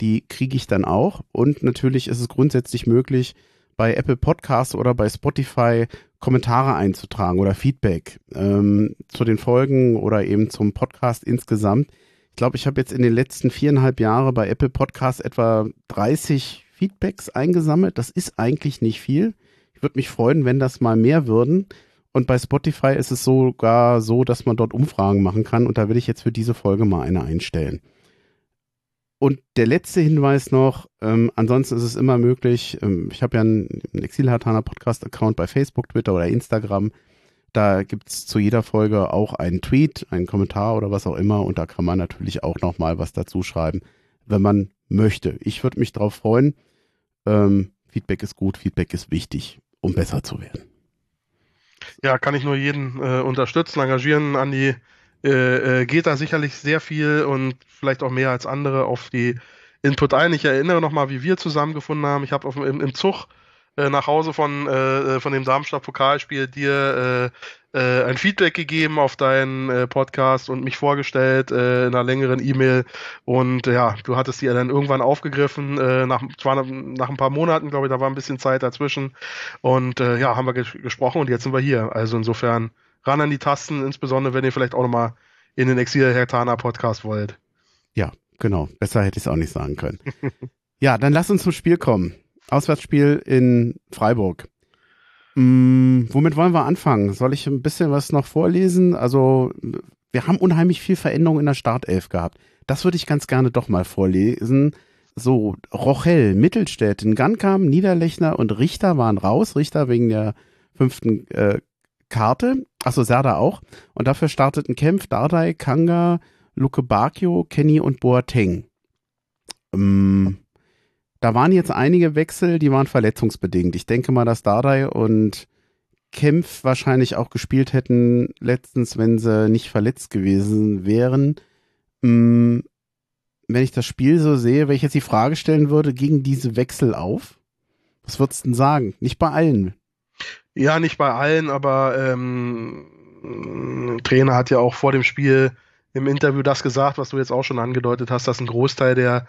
Die kriege ich dann auch. Und natürlich ist es grundsätzlich möglich, bei Apple Podcasts oder bei Spotify Kommentare einzutragen oder Feedback ähm, zu den Folgen oder eben zum Podcast insgesamt. Ich glaube, ich habe jetzt in den letzten viereinhalb Jahren bei Apple Podcasts etwa 30 Feedbacks eingesammelt. Das ist eigentlich nicht viel. Ich würde mich freuen, wenn das mal mehr würden. Und bei Spotify ist es sogar so, dass man dort Umfragen machen kann. Und da will ich jetzt für diese Folge mal eine einstellen. Und der letzte Hinweis noch, ähm, ansonsten ist es immer möglich, ähm, ich habe ja einen, einen Exilhartaner Podcast-Account bei Facebook, Twitter oder Instagram. Da gibt's zu jeder Folge auch einen Tweet, einen Kommentar oder was auch immer und da kann man natürlich auch nochmal was dazu schreiben, wenn man möchte. Ich würde mich darauf freuen. Ähm, Feedback ist gut, Feedback ist wichtig, um besser zu werden. Ja, kann ich nur jeden äh, unterstützen, engagieren. Andi äh, äh, geht da sicherlich sehr viel und vielleicht auch mehr als andere auf die Input ein. Ich erinnere nochmal, wie wir zusammengefunden haben. Ich habe im, im Zug äh, nach Hause von, äh, von dem Darmstadt-Pokalspiel dir äh, äh, ein Feedback gegeben auf deinen äh, Podcast und mich vorgestellt äh, in einer längeren E-Mail. Und ja, du hattest die dann irgendwann aufgegriffen, äh, nach, zwar nach ein paar Monaten, glaube ich, da war ein bisschen Zeit dazwischen. Und äh, ja, haben wir ges gesprochen und jetzt sind wir hier. Also insofern ran an die Tasten, insbesondere wenn ihr vielleicht auch nochmal in den Exil Hertana Podcast wollt. Ja, genau. Besser hätte ich es auch nicht sagen können. ja, dann lass uns zum Spiel kommen. Auswärtsspiel in Freiburg. Hm, womit wollen wir anfangen? Soll ich ein bisschen was noch vorlesen? Also, wir haben unheimlich viel Veränderung in der Startelf gehabt. Das würde ich ganz gerne doch mal vorlesen. So, Rochel, Mittelstädt, Gankam, Niederlechner und Richter waren raus. Richter wegen der fünften äh, Karte. Achso, Serda auch. Und dafür starteten Kempf, Dardai, Kanga, Luke Bakio, Kenny und Boateng. Ähm, da waren jetzt einige Wechsel, die waren verletzungsbedingt. Ich denke mal, dass Dardai und Kempf wahrscheinlich auch gespielt hätten letztens, wenn sie nicht verletzt gewesen wären. Hm, wenn ich das Spiel so sehe, wenn ich jetzt die Frage stellen würde, gegen diese Wechsel auf? Was würdest du denn sagen? Nicht bei allen. Ja, nicht bei allen, aber ähm, Trainer hat ja auch vor dem Spiel im Interview das gesagt, was du jetzt auch schon angedeutet hast, dass ein Großteil der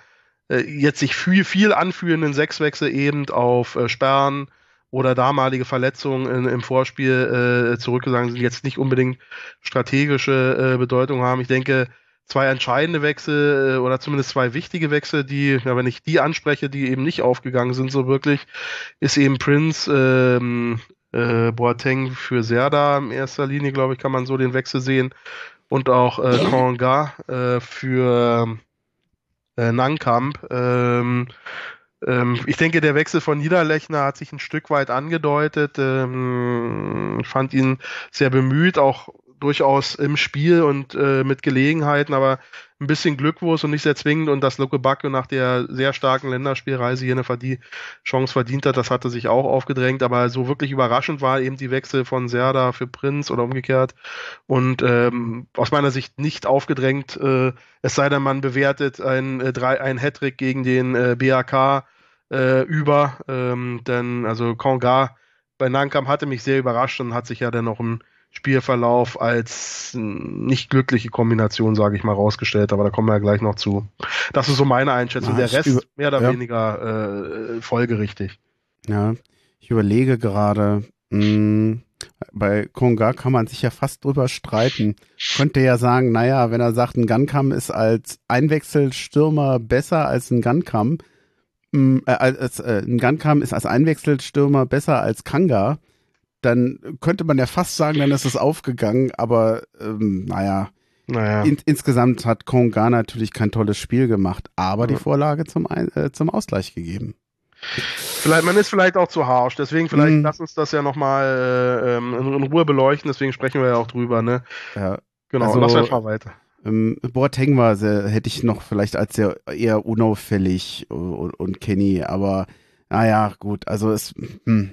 jetzt sich viel, viel anführenden Sechswechsel eben auf äh, Sperren oder damalige Verletzungen in, im Vorspiel äh, zurückgegangen sind, jetzt nicht unbedingt strategische äh, Bedeutung haben. Ich denke, zwei entscheidende Wechsel äh, oder zumindest zwei wichtige Wechsel, die, ja, wenn ich die anspreche, die eben nicht aufgegangen sind, so wirklich, ist eben Prince ähm, äh, Boateng für Serda in erster Linie, glaube ich, kann man so den Wechsel sehen. Und auch äh, Konga äh, für äh, Nankamp. Ähm, ähm, ich denke, der Wechsel von Niederlechner hat sich ein Stück weit angedeutet. Ähm, fand ihn sehr bemüht, auch durchaus im Spiel und äh, mit Gelegenheiten, aber ein bisschen Glückwurst und nicht sehr zwingend und dass Luke Bacchio nach der sehr starken Länderspielreise hier eine Chance verdient hat, das hatte sich auch aufgedrängt, aber so wirklich überraschend war eben die Wechsel von Serda für Prinz oder umgekehrt. Und ähm, aus meiner Sicht nicht aufgedrängt, äh, es sei denn, man bewertet ein, äh, ein Hattrick gegen den äh, BAK äh, über, ähm, denn also Konga bei Nankam hatte mich sehr überrascht und hat sich ja dann noch ein Spielverlauf als nicht glückliche Kombination, sage ich mal, rausgestellt, aber da kommen wir ja gleich noch zu. Das ist so meine Einschätzung. Ja, Der Rest mehr oder ja. weniger äh, folgerichtig. Ja, ich überlege gerade, hm, bei Konga kann man sich ja fast drüber streiten. Könnte ja sagen, naja, wenn er sagt, ein Guncam ist als Einwechselstürmer besser als ein Guncam, hm, äh, als, äh, ein Guncam ist als Einwechselstürmer besser als Kanga, dann könnte man ja fast sagen, dann ist es aufgegangen, aber ähm, naja. Naja. In, insgesamt hat Konga natürlich kein tolles Spiel gemacht, aber die Vorlage zum, äh, zum Ausgleich gegeben. Vielleicht, man ist vielleicht auch zu harsch, deswegen vielleicht mm. lass uns das ja nochmal äh, ähm, in, in, Ruhe beleuchten, deswegen sprechen wir ja auch drüber, ne? Ja. Genau, also, lass einfach weiter. Ähm, Boateng war sehr, hätte ich noch vielleicht als sehr eher unauffällig und, und Kenny, aber naja, gut, also es, hm,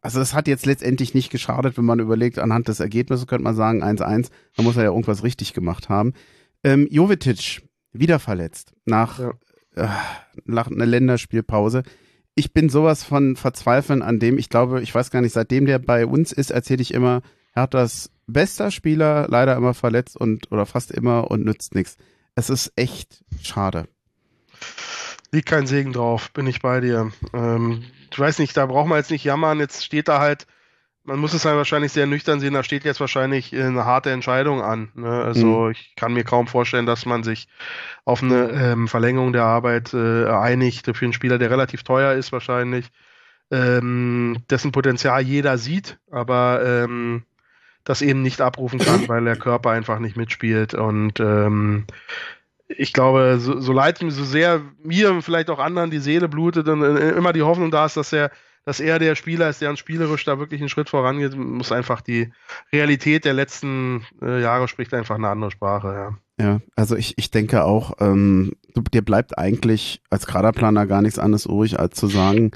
also es hat jetzt letztendlich nicht geschadet, wenn man überlegt, anhand des Ergebnisses könnte man sagen 1-1, da muss er ja irgendwas richtig gemacht haben. Ähm, Jovetic, wieder verletzt, nach, ja. äh, nach einer Länderspielpause. Ich bin sowas von verzweifeln an dem, ich glaube, ich weiß gar nicht, seitdem der bei uns ist, erzähle ich immer, er hat das bester Spieler, leider immer verletzt und oder fast immer und nützt nichts. Es ist echt schade. Liegt kein Segen drauf, bin ich bei dir. Ähm, ich weiß nicht, da braucht man jetzt nicht jammern. Jetzt steht da halt, man muss es dann wahrscheinlich sehr nüchtern sehen, da steht jetzt wahrscheinlich eine harte Entscheidung an. Ne? Also mhm. ich kann mir kaum vorstellen, dass man sich auf eine ähm, Verlängerung der Arbeit äh, einigt für einen Spieler, der relativ teuer ist wahrscheinlich, ähm, dessen Potenzial jeder sieht, aber ähm, das eben nicht abrufen kann, weil der Körper einfach nicht mitspielt. Und ähm, ich glaube, so, so leid so sehr mir und vielleicht auch anderen die Seele blutet und äh, immer die Hoffnung da ist, dass er, dass er der Spieler ist, der uns spielerisch da wirklich einen Schritt vorangeht, muss einfach die Realität der letzten äh, Jahre spricht einfach eine andere Sprache, ja. Ja, also ich, ich denke auch, ähm, du, dir bleibt eigentlich als Kaderplaner gar nichts anderes übrig, als zu sagen,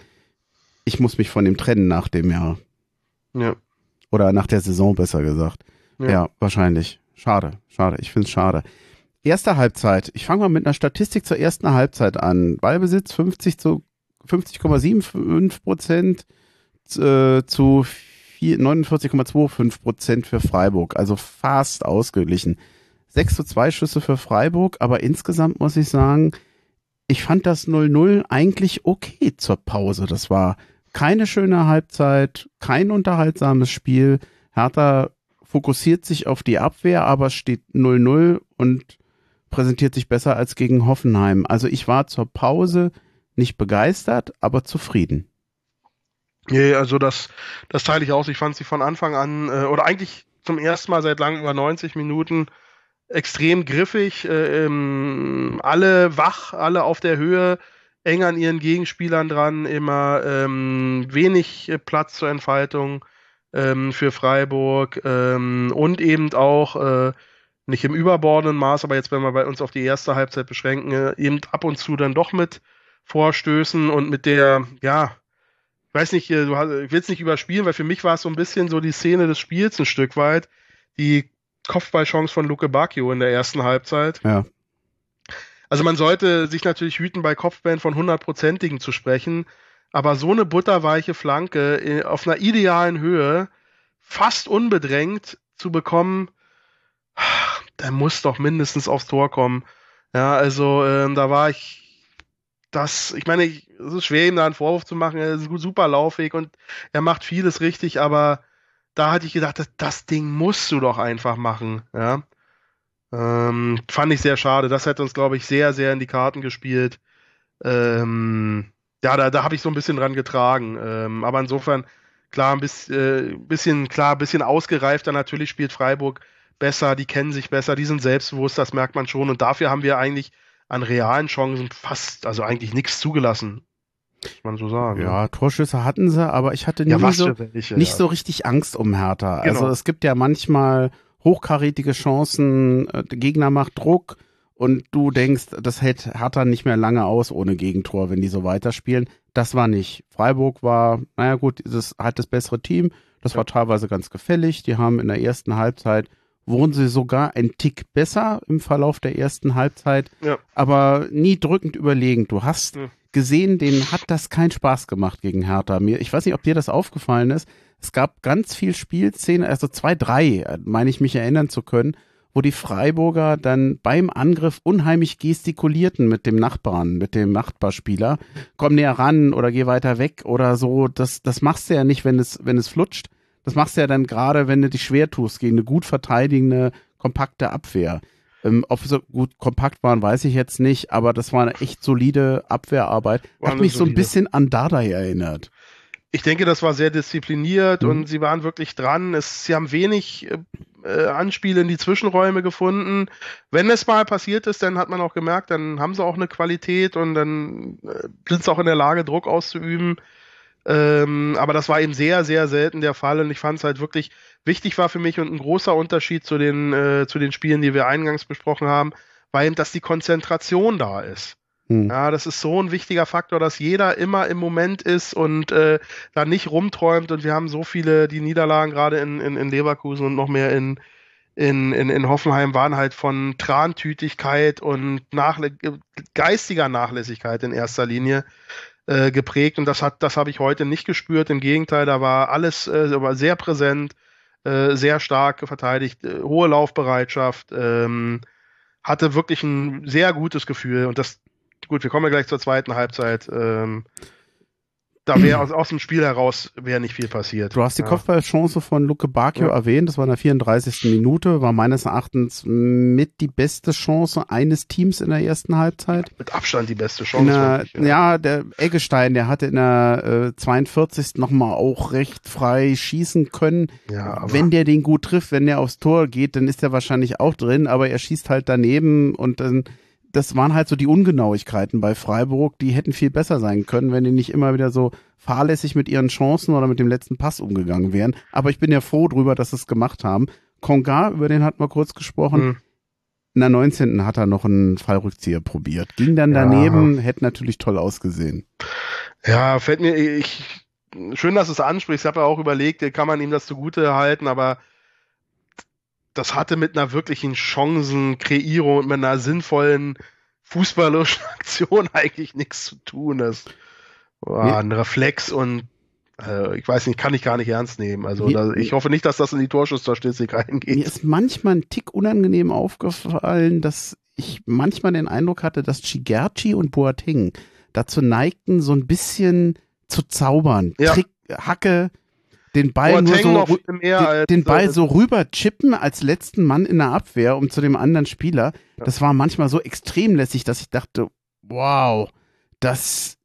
ich muss mich von dem trennen nach dem Jahr. Ja. Oder nach der Saison, besser gesagt. Ja, ja wahrscheinlich. Schade, schade. Ich finde es schade. Erste Halbzeit. Ich fange mal mit einer Statistik zur ersten Halbzeit an. Ballbesitz 50 zu 50,75 Prozent äh, zu 49,25 Prozent für Freiburg. Also fast ausgeglichen. 6 zu 2 Schüsse für Freiburg, aber insgesamt muss ich sagen, ich fand das 0-0 eigentlich okay zur Pause. Das war keine schöne Halbzeit, kein unterhaltsames Spiel. Hertha fokussiert sich auf die Abwehr, aber steht 0-0 und präsentiert sich besser als gegen Hoffenheim. Also ich war zur Pause nicht begeistert, aber zufrieden. Nee, also das, das teile ich aus. Ich fand sie von Anfang an, äh, oder eigentlich zum ersten Mal seit langem über 90 Minuten extrem griffig, äh, ähm, alle wach, alle auf der Höhe, eng an ihren Gegenspielern dran, immer ähm, wenig äh, Platz zur Entfaltung ähm, für Freiburg ähm, und eben auch äh, nicht im überbordenden Maß, aber jetzt, wenn wir bei uns auf die erste Halbzeit beschränken, äh, eben ab und zu dann doch mit Vorstößen und mit der, ja, ich weiß nicht, äh, du willst nicht überspielen, weil für mich war es so ein bisschen so die Szene des Spiels ein Stück weit. Die Kopfballchance von Luke Bacchio in der ersten Halbzeit. Ja. Also man sollte sich natürlich hüten, bei Kopfbällen von hundertprozentigen zu sprechen, aber so eine butterweiche Flanke äh, auf einer idealen Höhe, fast unbedrängt zu bekommen, der muss doch mindestens aufs Tor kommen. Ja, also ähm, da war ich das, ich meine, es ist schwer, ihm da einen Vorwurf zu machen. Er ist super laufig und er macht vieles richtig, aber da hatte ich gedacht, das, das Ding musst du doch einfach machen. Ja. Ähm, fand ich sehr schade. Das hätte uns, glaube ich, sehr, sehr in die Karten gespielt. Ähm, ja, da, da habe ich so ein bisschen dran getragen. Ähm, aber insofern, klar, ein bisschen, äh, bisschen, klar, ein bisschen ausgereifter. Natürlich spielt Freiburg besser, die kennen sich besser, die sind selbstbewusst, das merkt man schon. Und dafür haben wir eigentlich an realen Chancen fast, also eigentlich nichts zugelassen. Muss man so sagen. Ja, Torschüsse hatten sie, aber ich hatte nie ja, so, welche, nicht ja. so richtig Angst um Hertha. Genau. Also es gibt ja manchmal hochkarätige Chancen, äh, der Gegner macht Druck und du denkst, das hält Hertha nicht mehr lange aus ohne Gegentor, wenn die so weiterspielen. Das war nicht. Freiburg war, naja gut, das hat das bessere Team. Das war teilweise ganz gefällig. Die haben in der ersten Halbzeit wurden sie sogar ein Tick besser im Verlauf der ersten Halbzeit, ja. aber nie drückend überlegen. Du hast ja. gesehen, denen hat das keinen Spaß gemacht gegen Hertha. Mir, ich weiß nicht, ob dir das aufgefallen ist. Es gab ganz viel Spielszenen, also zwei, drei, meine ich mich erinnern zu können, wo die Freiburger dann beim Angriff unheimlich gestikulierten mit dem Nachbarn, mit dem Nachbarspieler. Komm näher ran oder geh weiter weg oder so. Das, das machst du ja nicht, wenn es, wenn es flutscht. Das machst du ja dann gerade, wenn du dich schwer tust gegen eine gut verteidigende, kompakte Abwehr. Ähm, ob sie gut kompakt waren, weiß ich jetzt nicht, aber das war eine echt solide Abwehrarbeit. Hat mich so ein bisschen an Dardai erinnert. Ich denke, das war sehr diszipliniert mhm. und sie waren wirklich dran. Es, sie haben wenig äh, äh, Anspiele in die Zwischenräume gefunden. Wenn es mal passiert ist, dann hat man auch gemerkt, dann haben sie auch eine Qualität und dann äh, sind sie auch in der Lage, Druck auszuüben. Ähm, aber das war eben sehr, sehr selten der Fall und ich fand es halt wirklich wichtig war für mich und ein großer Unterschied zu den, äh, zu den Spielen, die wir eingangs besprochen haben, war eben, dass die Konzentration da ist. Hm. Ja, das ist so ein wichtiger Faktor, dass jeder immer im Moment ist und äh, da nicht rumträumt und wir haben so viele, die Niederlagen gerade in, in, in Leverkusen und noch mehr in, in, in, in Hoffenheim waren halt von Trantütigkeit und Nachlä geistiger Nachlässigkeit in erster Linie äh, geprägt und das hat, das habe ich heute nicht gespürt. Im Gegenteil, da war alles äh, war sehr präsent, äh, sehr stark verteidigt, äh, hohe Laufbereitschaft, ähm, hatte wirklich ein sehr gutes Gefühl und das, gut, wir kommen ja gleich zur zweiten Halbzeit. Ähm, da wäre aus, aus dem Spiel heraus wäre nicht viel passiert. Du hast die ja. Kopfballchance von Luke Bacchio ja. erwähnt, das war in der 34. Minute, war meines Erachtens mit die beste Chance eines Teams in der ersten Halbzeit. Mit Abstand die beste Chance. Der, wirklich, ja. ja. der Eggestein, der hatte in der äh, 42. nochmal auch recht frei schießen können. Ja, wenn der den gut trifft, wenn der aufs Tor geht, dann ist er wahrscheinlich auch drin, aber er schießt halt daneben und dann das waren halt so die Ungenauigkeiten bei Freiburg, die hätten viel besser sein können, wenn die nicht immer wieder so fahrlässig mit ihren Chancen oder mit dem letzten Pass umgegangen wären. Aber ich bin ja froh drüber, dass sie es gemacht haben. Konga, über den hatten wir kurz gesprochen. Mhm. In der 19. hat er noch einen Fallrückzieher probiert. Ging dann daneben, ja. hätte natürlich toll ausgesehen. Ja, fällt mir, ich, schön, dass du es ansprichst. Ich habe ja auch überlegt, kann man ihm das zugute halten, aber das hatte mit einer wirklichen Chancenkreierung und mit einer sinnvollen fußballerischen Aktion eigentlich nichts zu tun. Das war nee. ein Reflex und äh, ich weiß nicht, kann ich gar nicht ernst nehmen. Also nee, da, ich hoffe nicht, dass das in die Torschussstatistik reingeht. Mir ist manchmal ein Tick unangenehm aufgefallen, dass ich manchmal den Eindruck hatte, dass Chigerci und Boateng dazu neigten, so ein bisschen zu zaubern. Ja. Trick, Hacke, den Ball nur so, den, den, Ball so rüber chippen als letzten Mann in der Abwehr, um zu dem anderen Spieler. Ja. Das war manchmal so extrem lässig, dass ich dachte, wow, das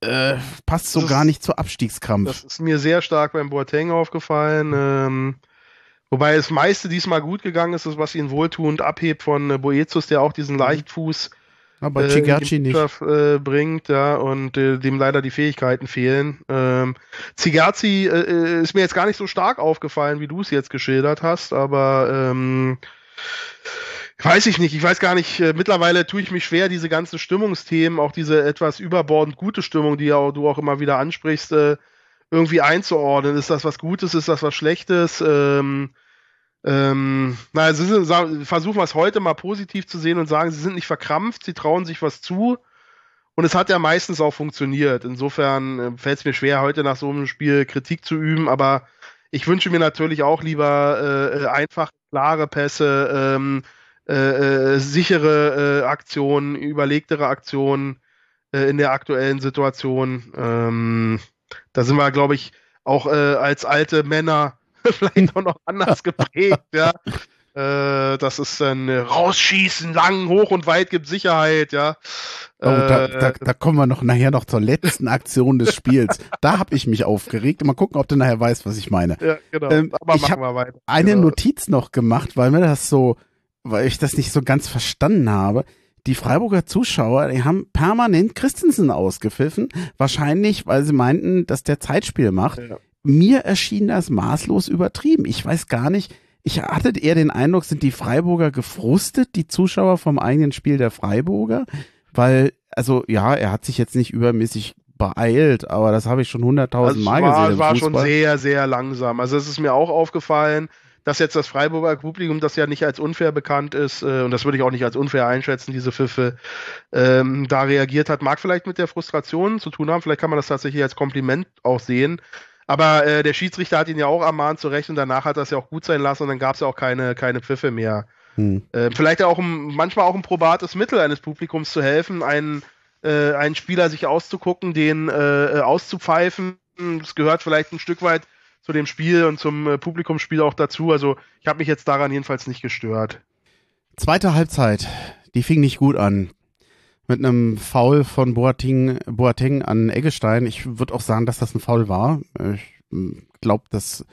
äh, passt so das gar nicht zu Abstiegskampf. Das ist mir sehr stark beim Boateng aufgefallen. Ähm, wobei das meiste diesmal gut gegangen ist, ist was ihn wohltuend abhebt von äh, Boetius, der auch diesen mhm. Aber äh, Chigachi nicht. Äh, bringt, ja, und äh, dem leider die Fähigkeiten fehlen. Ähm, Zigazi äh, äh, ist mir jetzt gar nicht so stark aufgefallen, wie du es jetzt geschildert hast, aber ähm, weiß ich nicht, ich weiß gar nicht, äh, mittlerweile tue ich mich schwer, diese ganzen Stimmungsthemen, auch diese etwas überbordend gute Stimmung, die ja auch, du auch immer wieder ansprichst, äh, irgendwie einzuordnen. Ist das was Gutes, ist das was Schlechtes? Ähm, ähm, naja, sie sind, versuchen wir es heute mal positiv zu sehen und sagen, sie sind nicht verkrampft, sie trauen sich was zu. Und es hat ja meistens auch funktioniert. Insofern äh, fällt es mir schwer, heute nach so einem Spiel Kritik zu üben, aber ich wünsche mir natürlich auch lieber äh, äh einfach klare Pässe, ähm, äh, äh, sichere äh, Aktionen, überlegtere Aktionen, in der aktuellen Situation. Ähm, da sind wir, glaube ich, auch als alte Männer vielleicht auch noch anders geprägt, ja. Äh, das ist dann äh, rausschießen, lang, hoch und weit gibt Sicherheit, ja. Oh, da, da, da, kommen wir noch nachher noch zur letzten Aktion des Spiels. da habe ich mich aufgeregt. Mal gucken, ob du nachher weißt, was ich meine. Ja, genau. Ähm, Aber ich habe eine genau. Notiz noch gemacht, weil mir das so, weil ich das nicht so ganz verstanden habe. Die Freiburger Zuschauer, die haben permanent Christensen ausgepfiffen. Wahrscheinlich, weil sie meinten, dass der Zeitspiel macht. Ja. Mir erschien das maßlos übertrieben. Ich weiß gar nicht, ich hatte eher den Eindruck, sind die Freiburger gefrustet, die Zuschauer vom eigenen Spiel der Freiburger? weil, also ja, er hat sich jetzt nicht übermäßig beeilt, aber das habe ich schon hunderttausend Mal gesehen. Es war schon sehr, sehr langsam. Also es ist mir auch aufgefallen, dass jetzt das Freiburger Publikum, das ja nicht als unfair bekannt ist, äh, und das würde ich auch nicht als unfair einschätzen, diese Pfiffe, ähm, da reagiert hat, mag vielleicht mit der Frustration zu tun haben, vielleicht kann man das tatsächlich als Kompliment auch sehen. Aber äh, der Schiedsrichter hat ihn ja auch ermahnt zu Recht und danach hat das ja auch gut sein lassen und dann gab es ja auch keine, keine Pfiffe mehr. Hm. Äh, vielleicht auch ein, manchmal auch ein probates Mittel eines Publikums zu helfen, einen, äh, einen Spieler sich auszugucken, den äh, auszupfeifen. Das gehört vielleicht ein Stück weit zu dem Spiel und zum äh, Publikumsspiel auch dazu. Also ich habe mich jetzt daran jedenfalls nicht gestört. Zweite Halbzeit, die fing nicht gut an. Mit einem Foul von Boateng, Boateng an Eggestein. Ich würde auch sagen, dass das ein Foul war. Ich hm, glaube, das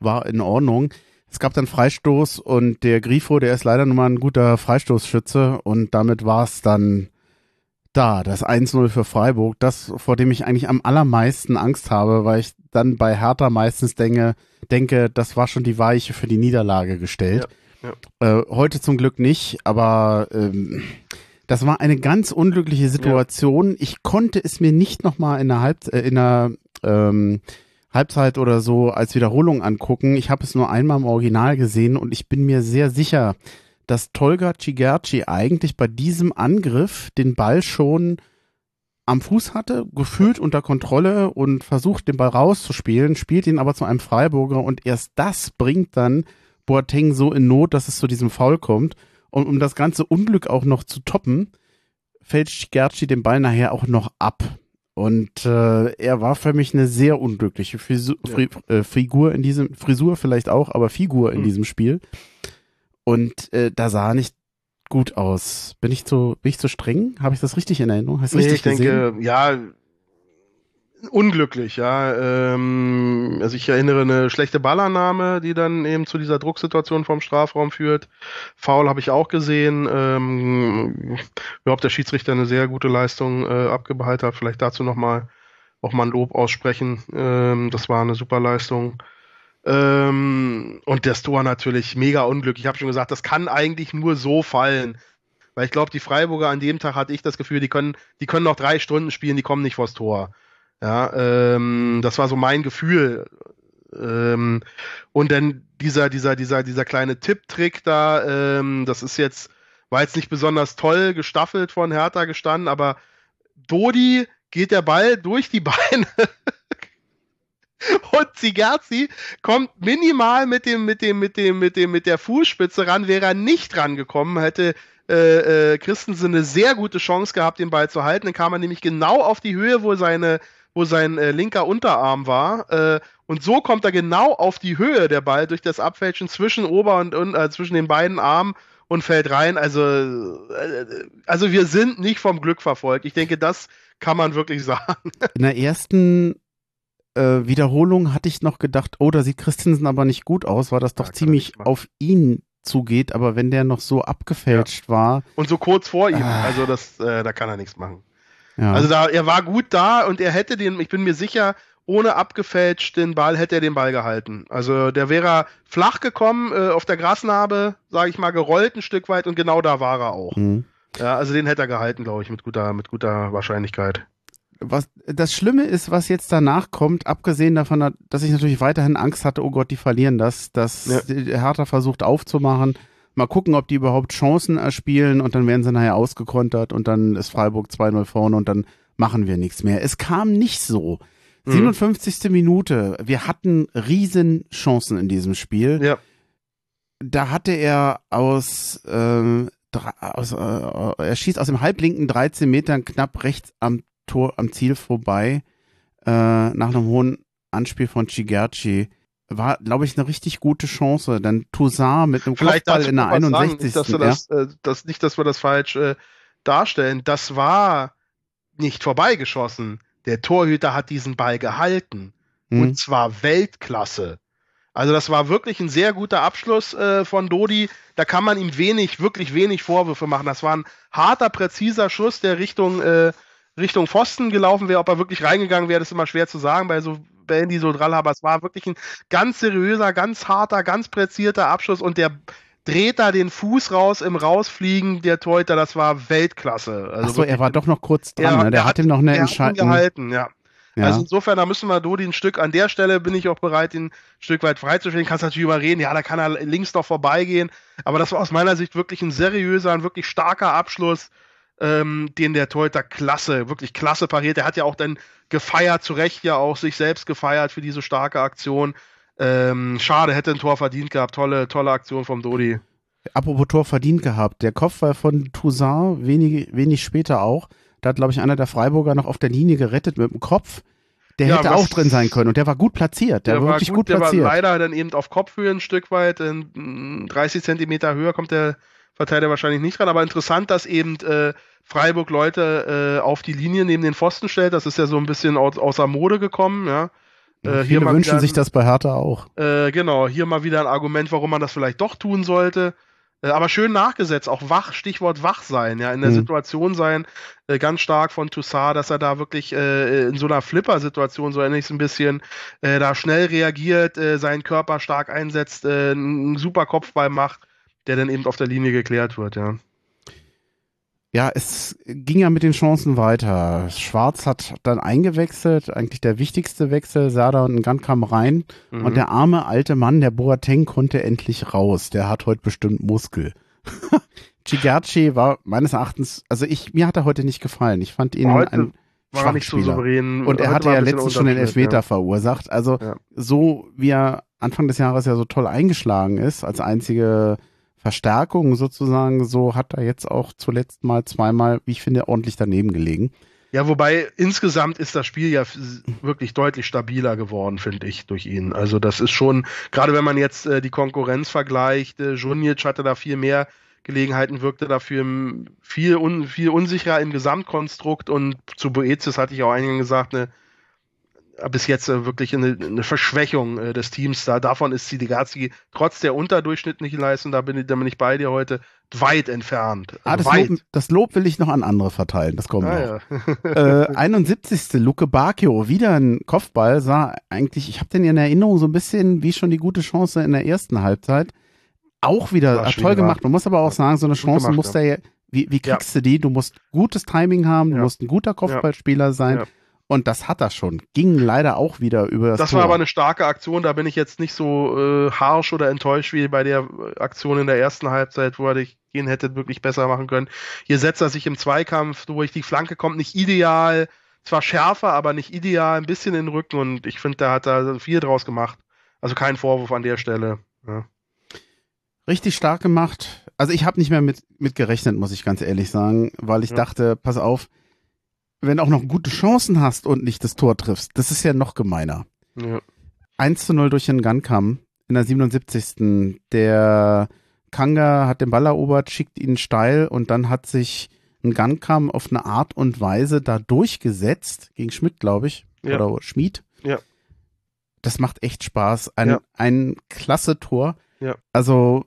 war in Ordnung. Es gab dann Freistoß und der Grifo, der ist leider nun mal ein guter Freistoßschütze und damit war es dann da, das 1-0 für Freiburg, das, vor dem ich eigentlich am allermeisten Angst habe, weil ich dann bei Hertha meistens denke, denke, das war schon die Weiche für die Niederlage gestellt. Ja, ja. Äh, heute zum Glück nicht, aber ähm, das war eine ganz unglückliche Situation. Ja. Ich konnte es mir nicht nochmal in der Halb äh, in der ähm, Halbzeit oder so als Wiederholung angucken. Ich habe es nur einmal im Original gesehen und ich bin mir sehr sicher, dass Tolga Cigerci eigentlich bei diesem Angriff den Ball schon am Fuß hatte, gefühlt unter Kontrolle und versucht, den Ball rauszuspielen, spielt ihn aber zu einem Freiburger und erst das bringt dann Boateng so in Not, dass es zu diesem Foul kommt. Und um das ganze Unglück auch noch zu toppen, fällt Cigerci den Ball nachher auch noch ab. Und äh, er war für mich eine sehr unglückliche Fisu ja. äh, Figur in diesem, Frisur vielleicht auch, aber Figur in mhm. diesem Spiel. Und äh, da sah er nicht gut aus. Bin ich zu, bin ich zu streng? Habe ich das richtig in Erinnerung? Hast nee, richtig ich gesehen? denke, ja, unglücklich, ja. Ähm, also ich erinnere eine schlechte Ballannahme, die dann eben zu dieser Drucksituation vom Strafraum führt. Foul habe ich auch gesehen. Ähm, überhaupt der Schiedsrichter eine sehr gute Leistung äh, abgehalten hat. Vielleicht dazu nochmal auch mal ein Lob aussprechen. Ähm, das war eine super Leistung. Ähm, und der Tor natürlich mega unglücklich. Ich habe schon gesagt, das kann eigentlich nur so fallen. Weil ich glaube, die Freiburger an dem Tag hatte ich das Gefühl, die können, die können noch drei Stunden spielen, die kommen nicht vors Tor. Ja, ähm, das war so mein Gefühl. Ähm, und dann dieser, dieser, dieser, dieser kleine Tipptrick da, ähm, das ist jetzt, war jetzt nicht besonders toll gestaffelt von Hertha gestanden, aber Dodi geht der Ball durch die Beine. und Zigerzi kommt minimal mit dem, mit dem, mit dem, mit dem, mit der Fußspitze ran. Wäre er nicht rangekommen, hätte äh, äh, Christensen eine sehr gute Chance gehabt, den Ball zu halten. Dann kam er nämlich genau auf die Höhe, wo seine wo sein äh, linker Unterarm war. Äh, und so kommt er genau auf die Höhe der Ball durch das Abfälschen zwischen Ober- und, und äh, zwischen den beiden Armen und fällt rein. Also, äh, also wir sind nicht vom Glück verfolgt. Ich denke, das kann man wirklich sagen. In der ersten äh, Wiederholung hatte ich noch gedacht, oh, da sieht Christensen aber nicht gut aus, weil das doch ja, ziemlich auf ihn zugeht, aber wenn der noch so abgefälscht ja. war. Und so kurz vor ihm, ah. also das, äh, da kann er nichts machen. Ja. Also da, er war gut da und er hätte den, ich bin mir sicher, ohne abgefälscht den Ball hätte er den Ball gehalten. Also der wäre flach gekommen, äh, auf der Grasnarbe, sage ich mal, gerollt ein Stück weit und genau da war er auch. Mhm. Ja, also den hätte er gehalten, glaube ich, mit guter, mit guter Wahrscheinlichkeit. Was das Schlimme ist, was jetzt danach kommt, abgesehen davon, dass ich natürlich weiterhin Angst hatte, oh Gott, die verlieren das, dass ja. Hertha versucht aufzumachen, Mal gucken, ob die überhaupt Chancen erspielen und dann werden sie nachher ausgekontert und dann ist Freiburg 2-0 vorne und dann machen wir nichts mehr. Es kam nicht so. Mhm. 57. Minute. Wir hatten riesen Chancen in diesem Spiel. Ja. Da hatte er aus, äh, aus äh, er schießt aus dem halblinken 13 Metern knapp rechts am Tor am Ziel vorbei, äh, nach einem hohen Anspiel von Chigerci. War, glaube ich, eine richtig gute Chance. Dann Toussaint mit einem Vielleicht Kopfball in der 61. Sagen, nicht, dass, wir das, äh, das, nicht, dass wir das falsch äh, darstellen. Das war nicht vorbeigeschossen. Der Torhüter hat diesen Ball gehalten. Mhm. Und zwar Weltklasse. Also das war wirklich ein sehr guter Abschluss äh, von Dodi. Da kann man ihm wenig, wirklich wenig Vorwürfe machen. Das war ein harter, präziser Schuss, der Richtung, äh, Richtung Pfosten gelaufen wäre. Ob er wirklich reingegangen wäre, ist immer schwer zu sagen bei so Bällen, die so dran haben. Aber es war wirklich ein ganz seriöser, ganz harter, ganz präzierter Abschluss und der dreht da den Fuß raus im Rausfliegen der Torhüter. Das war Weltklasse. Also Achso, er war doch noch kurz dran. Er, ne? Der hat ihm noch eine Entscheidung gehalten. Ja. Ja. Also insofern, da müssen wir Dodi ein Stück, an der Stelle bin ich auch bereit, ihn ein Stück weit freizustellen. Kannst natürlich überreden, ja, da kann er links noch vorbeigehen. Aber das war aus meiner Sicht wirklich ein seriöser, ein wirklich starker Abschluss, ähm, den der Torhüter klasse, wirklich klasse pariert. Er hat ja auch dann gefeiert, zu Recht ja auch sich selbst gefeiert für diese starke Aktion. Ähm, schade, hätte ein Tor verdient gehabt. Tolle, tolle Aktion vom Dodi. Apropos Tor verdient gehabt. Der Kopfball von Toussaint wenig, wenig später auch. Da hat, glaube ich, einer der Freiburger noch auf der Linie gerettet mit dem Kopf. Der ja, hätte auch drin sein können und der war gut platziert. Der, der war wirklich gut, gut platziert. Der war leider dann eben auf Kopfhöhe ein Stück weit. In 30 Zentimeter höher kommt der Verteidiger wahrscheinlich nicht ran. Aber interessant, dass eben äh, Freiburg Leute äh, auf die Linie neben den Pfosten stellt. Das ist ja so ein bisschen aus, außer Mode gekommen. Ja. Äh, Viele wünschen sich das bei Hertha auch. Äh, genau, hier mal wieder ein Argument, warum man das vielleicht doch tun sollte. Äh, aber schön nachgesetzt, auch wach, Stichwort wach sein, ja, in der mhm. Situation sein, äh, ganz stark von Toussaint, dass er da wirklich äh, in so einer Flipper-Situation, so ähnlich ein bisschen, äh, da schnell reagiert, äh, seinen Körper stark einsetzt, äh, einen super Kopfball macht, der dann eben auf der Linie geklärt wird, ja. Ja, es ging ja mit den Chancen weiter. Schwarz hat dann eingewechselt, eigentlich der wichtigste Wechsel. Sada und Gan kam rein mhm. und der arme alte Mann, der Boateng, konnte endlich raus. Der hat heute bestimmt Muskel. Chigachi war meines Erachtens, also ich, mir hat er heute nicht gefallen. Ich fand ihn heute ein war nicht so souverän. Und er hatte ja letztens schon den Elfmeter ja. verursacht. Also ja. so wie er Anfang des Jahres ja so toll eingeschlagen ist, als einzige Verstärkung sozusagen, so hat er jetzt auch zuletzt mal zweimal, wie ich finde, ordentlich daneben gelegen. Ja, wobei insgesamt ist das Spiel ja wirklich deutlich stabiler geworden, finde ich, durch ihn. Also das ist schon, gerade wenn man jetzt äh, die Konkurrenz vergleicht, äh, Junic hatte da viel mehr Gelegenheiten, wirkte dafür viel, un, viel unsicherer im Gesamtkonstrukt und zu Boetius hatte ich auch eingangs gesagt, eine bis jetzt äh, wirklich eine, eine Verschwächung äh, des Teams da. Davon ist Sidigazi trotz der unterdurchschnittlichen Leistung, da bin, ich, da bin ich bei dir heute, weit entfernt. Ah, das, weit. Lob, das Lob will ich noch an andere verteilen, das kommt ah, noch. Ja. äh, 71. Luke Bacchio, wieder ein Kopfball, sah eigentlich, ich habe den in Erinnerung so ein bisschen wie schon die gute Chance in der ersten Halbzeit. Auch wieder toll gemacht. Man muss aber auch sagen, so eine Chance gemacht, muss ja. der, wie, wie kriegst ja. du die? Du musst gutes Timing haben, du musst ein guter Kopfballspieler sein. Und das hat er schon. Ging leider auch wieder über das. Das Tor. war aber eine starke Aktion. Da bin ich jetzt nicht so äh, harsh oder enttäuscht wie bei der Aktion in der ersten Halbzeit, wo er den hätte wirklich besser machen können. Hier setzt er sich im Zweikampf durch. Die Flanke kommt nicht ideal. Zwar schärfer, aber nicht ideal. Ein bisschen in den Rücken. Und ich finde, da hat er viel draus gemacht. Also kein Vorwurf an der Stelle. Ja. Richtig stark gemacht. Also ich habe nicht mehr mit, mit gerechnet, muss ich ganz ehrlich sagen, weil ich ja. dachte, pass auf, wenn auch noch gute Chancen hast und nicht das Tor triffst, das ist ja noch gemeiner. Ja. 1 zu 0 durch den Gunkam in der 77. Der Kanga hat den Ball erobert, schickt ihn steil und dann hat sich ein Gunkam auf eine Art und Weise da durchgesetzt, gegen Schmidt, glaube ich, ja. oder Schmied. Ja. Das macht echt Spaß. Ein, ja. ein klasse Tor. Ja. Also,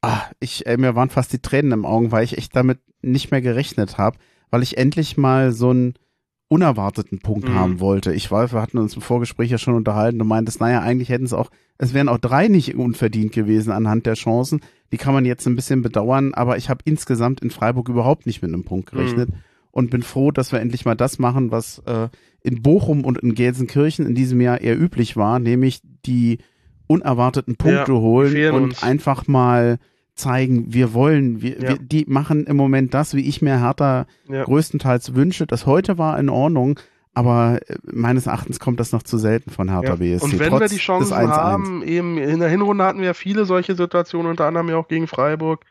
ah, ich, ey, mir waren fast die Tränen im Augen, weil ich echt damit nicht mehr gerechnet habe weil ich endlich mal so einen unerwarteten Punkt mhm. haben wollte. Ich war, wir hatten uns im Vorgespräch ja schon unterhalten. Du meintest, naja, eigentlich hätten es auch, es wären auch drei nicht unverdient gewesen anhand der Chancen. Die kann man jetzt ein bisschen bedauern, aber ich habe insgesamt in Freiburg überhaupt nicht mit einem Punkt gerechnet mhm. und bin froh, dass wir endlich mal das machen, was äh, in Bochum und in Gelsenkirchen in diesem Jahr eher üblich war, nämlich die unerwarteten Punkte ja, holen und uns. einfach mal zeigen, wir wollen, wir, ja. wir, die machen im Moment das, wie ich mir härter ja. größtenteils wünsche. Das heute war in Ordnung, aber äh, meines Erachtens kommt das noch zu selten von Hertha ja. BSC. Und wenn wir die Chancen haben, eben in der Hinrunde hatten wir viele solche Situationen, unter anderem ja auch gegen Freiburg,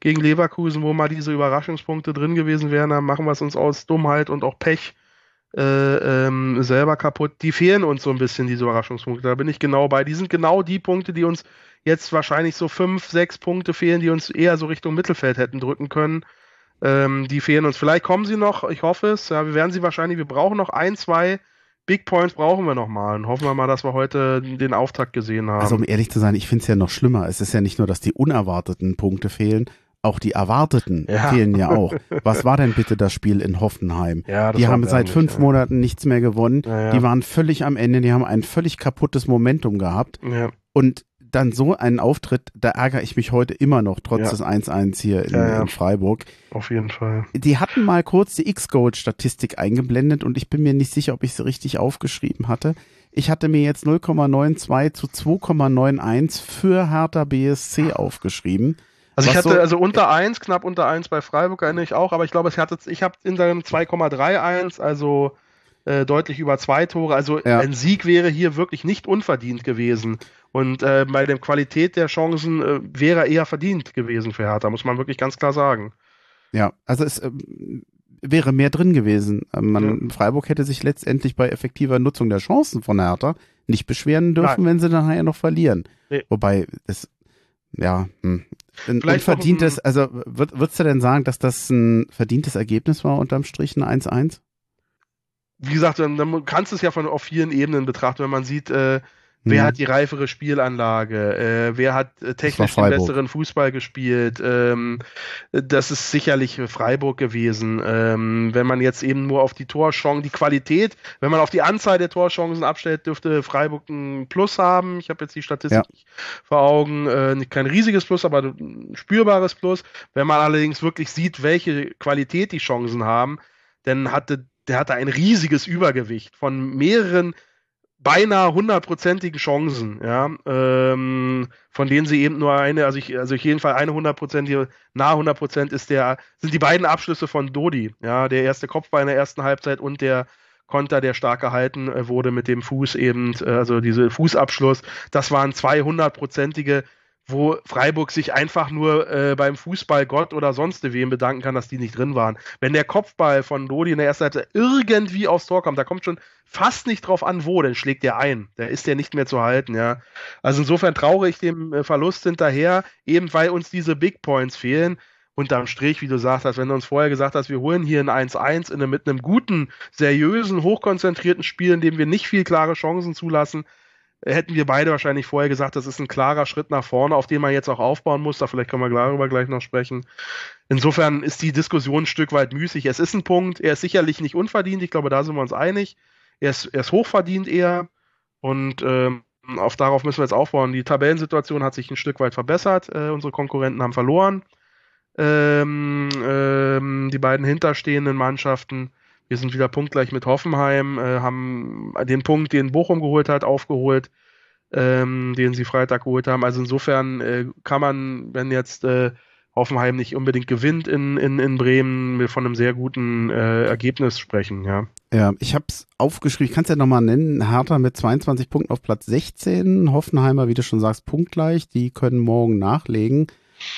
gegen Leverkusen, wo mal diese Überraschungspunkte drin gewesen wären, dann machen wir es uns aus Dummheit und auch Pech äh, ähm, selber kaputt. Die fehlen uns so ein bisschen, diese Überraschungspunkte. Da bin ich genau bei. Die sind genau die Punkte, die uns jetzt wahrscheinlich so fünf, sechs Punkte fehlen, die uns eher so Richtung Mittelfeld hätten drücken können. Ähm, die fehlen uns. Vielleicht kommen sie noch, ich hoffe es. Ja, wir werden sie wahrscheinlich, wir brauchen noch ein, zwei Big Points brauchen wir noch mal. Und hoffen wir mal, dass wir heute den Auftakt gesehen haben. Also um ehrlich zu sein, ich finde es ja noch schlimmer. Es ist ja nicht nur, dass die unerwarteten Punkte fehlen, auch die erwarteten ja. fehlen ja auch. Was war denn bitte das Spiel in Hoffenheim? Ja, die haben seit fünf ja. Monaten nichts mehr gewonnen. Die waren völlig am Ende, die haben ein völlig kaputtes Momentum gehabt. Und dann so einen Auftritt, da ärgere ich mich heute immer noch, trotz des 1-1 hier in, in, Freiburg. Auf jeden Fall. Die hatten mal kurz die X-Gold-Statistik eingeblendet und ich bin mir nicht sicher, ob ich sie richtig aufgeschrieben hatte. Ich hatte mir jetzt 0,92 zu 2,91 für Hertha BSC aufgeschrieben. Also ich hatte so, also unter 1, knapp unter 1 bei Freiburg erinnere ich auch, aber ich glaube, ich hatte ich habe in seinem 2,31, also äh, deutlich über zwei Tore. Also ja. ein Sieg wäre hier wirklich nicht unverdient gewesen. Und äh, bei der Qualität der Chancen äh, wäre er eher verdient gewesen für Hertha, muss man wirklich ganz klar sagen. Ja, also es ähm, wäre mehr drin gewesen. Ähm, man, ja. Freiburg hätte sich letztendlich bei effektiver Nutzung der Chancen von Hertha nicht beschweren dürfen, Nein. wenn sie dann nachher noch verlieren. Nee. Wobei es ja, hm. Ein Vielleicht verdientes, also würd, würdest du denn sagen, dass das ein verdientes Ergebnis war unterm Strich ein 1-1? Wie gesagt, dann, dann kannst du es ja von auf vielen Ebenen betrachten, wenn man sieht, äh, Wer mhm. hat die reifere Spielanlage? Äh, wer hat äh, technisch den besseren Fußball gespielt? Ähm, das ist sicherlich Freiburg gewesen. Ähm, wenn man jetzt eben nur auf die Torchancen, die Qualität, wenn man auf die Anzahl der Torchancen abstellt, dürfte Freiburg ein Plus haben. Ich habe jetzt die Statistik ja. vor Augen. Äh, kein riesiges Plus, aber ein spürbares Plus. Wenn man allerdings wirklich sieht, welche Qualität die Chancen haben, dann hatte der hatte ein riesiges Übergewicht von mehreren beinahe hundertprozentigen Chancen, ja, ähm, von denen sie eben nur eine, also ich, also ich jeden Fall eine hundertprozentige, nahe hundert Prozent ist der, sind die beiden Abschlüsse von Dodi, ja, der erste Kopfball in der ersten Halbzeit und der Konter, der stark gehalten äh, wurde mit dem Fuß eben, äh, also diese Fußabschluss, das waren zwei hundertprozentige wo Freiburg sich einfach nur äh, beim Fußball Gott oder sonst wem bedanken kann, dass die nicht drin waren. Wenn der Kopfball von Lodi in der ersten Seite irgendwie aufs Tor kommt, da kommt schon fast nicht drauf an, wo, dann schlägt der ein. Der ist ja nicht mehr zu halten, ja. Also insofern traure ich dem äh, Verlust hinterher, eben weil uns diese Big Points fehlen. Unterm Strich, wie du sagst hast, wenn du uns vorher gesagt hast, wir holen hier ein 1-1 mit einem guten, seriösen, hochkonzentrierten Spiel, in dem wir nicht viel klare Chancen zulassen, hätten wir beide wahrscheinlich vorher gesagt, das ist ein klarer Schritt nach vorne, auf den man jetzt auch aufbauen muss. Da vielleicht können wir darüber gleich noch sprechen. Insofern ist die Diskussion ein Stück weit müßig. Es ist ein Punkt, er ist sicherlich nicht unverdient. Ich glaube, da sind wir uns einig. Er ist, er ist hochverdient eher. Und ähm, auf darauf müssen wir jetzt aufbauen. Die Tabellensituation hat sich ein Stück weit verbessert. Äh, unsere Konkurrenten haben verloren. Ähm, ähm, die beiden hinterstehenden Mannschaften wir sind wieder punktgleich mit Hoffenheim, äh, haben den Punkt, den Bochum geholt hat, aufgeholt, ähm, den sie Freitag geholt haben. Also insofern äh, kann man, wenn jetzt äh, Hoffenheim nicht unbedingt gewinnt in, in, in Bremen, von einem sehr guten äh, Ergebnis sprechen, ja. Ja, ich habe es aufgeschrieben, ich kann es ja nochmal nennen, Hertha mit 22 Punkten auf Platz 16, Hoffenheimer, wie du schon sagst, punktgleich, die können morgen nachlegen,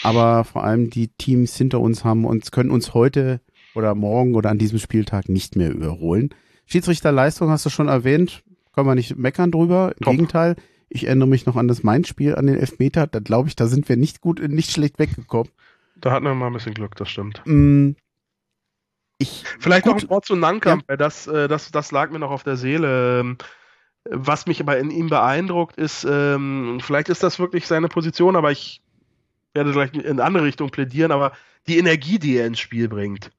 aber vor allem die Teams hinter uns haben uns, können uns heute oder morgen oder an diesem Spieltag nicht mehr überholen. Schiedsrichterleistung hast du schon erwähnt, können wir nicht meckern drüber. Im Top. Gegenteil, ich erinnere mich noch an das Main-Spiel, an den Elfmeter. Da glaube ich, da sind wir nicht gut, nicht schlecht weggekommen. Da hatten wir mal ein bisschen Glück, das stimmt. Mm, ich, Vielleicht gut, noch ein Wort zu Nankamp, ja. weil das, äh, das, das lag mir noch auf der Seele. Ähm, was mich aber in ihm beeindruckt, ist, ähm, vielleicht ist das wirklich seine Position, aber ich werde gleich in eine andere Richtung plädieren, aber die Energie, die er ins Spiel bringt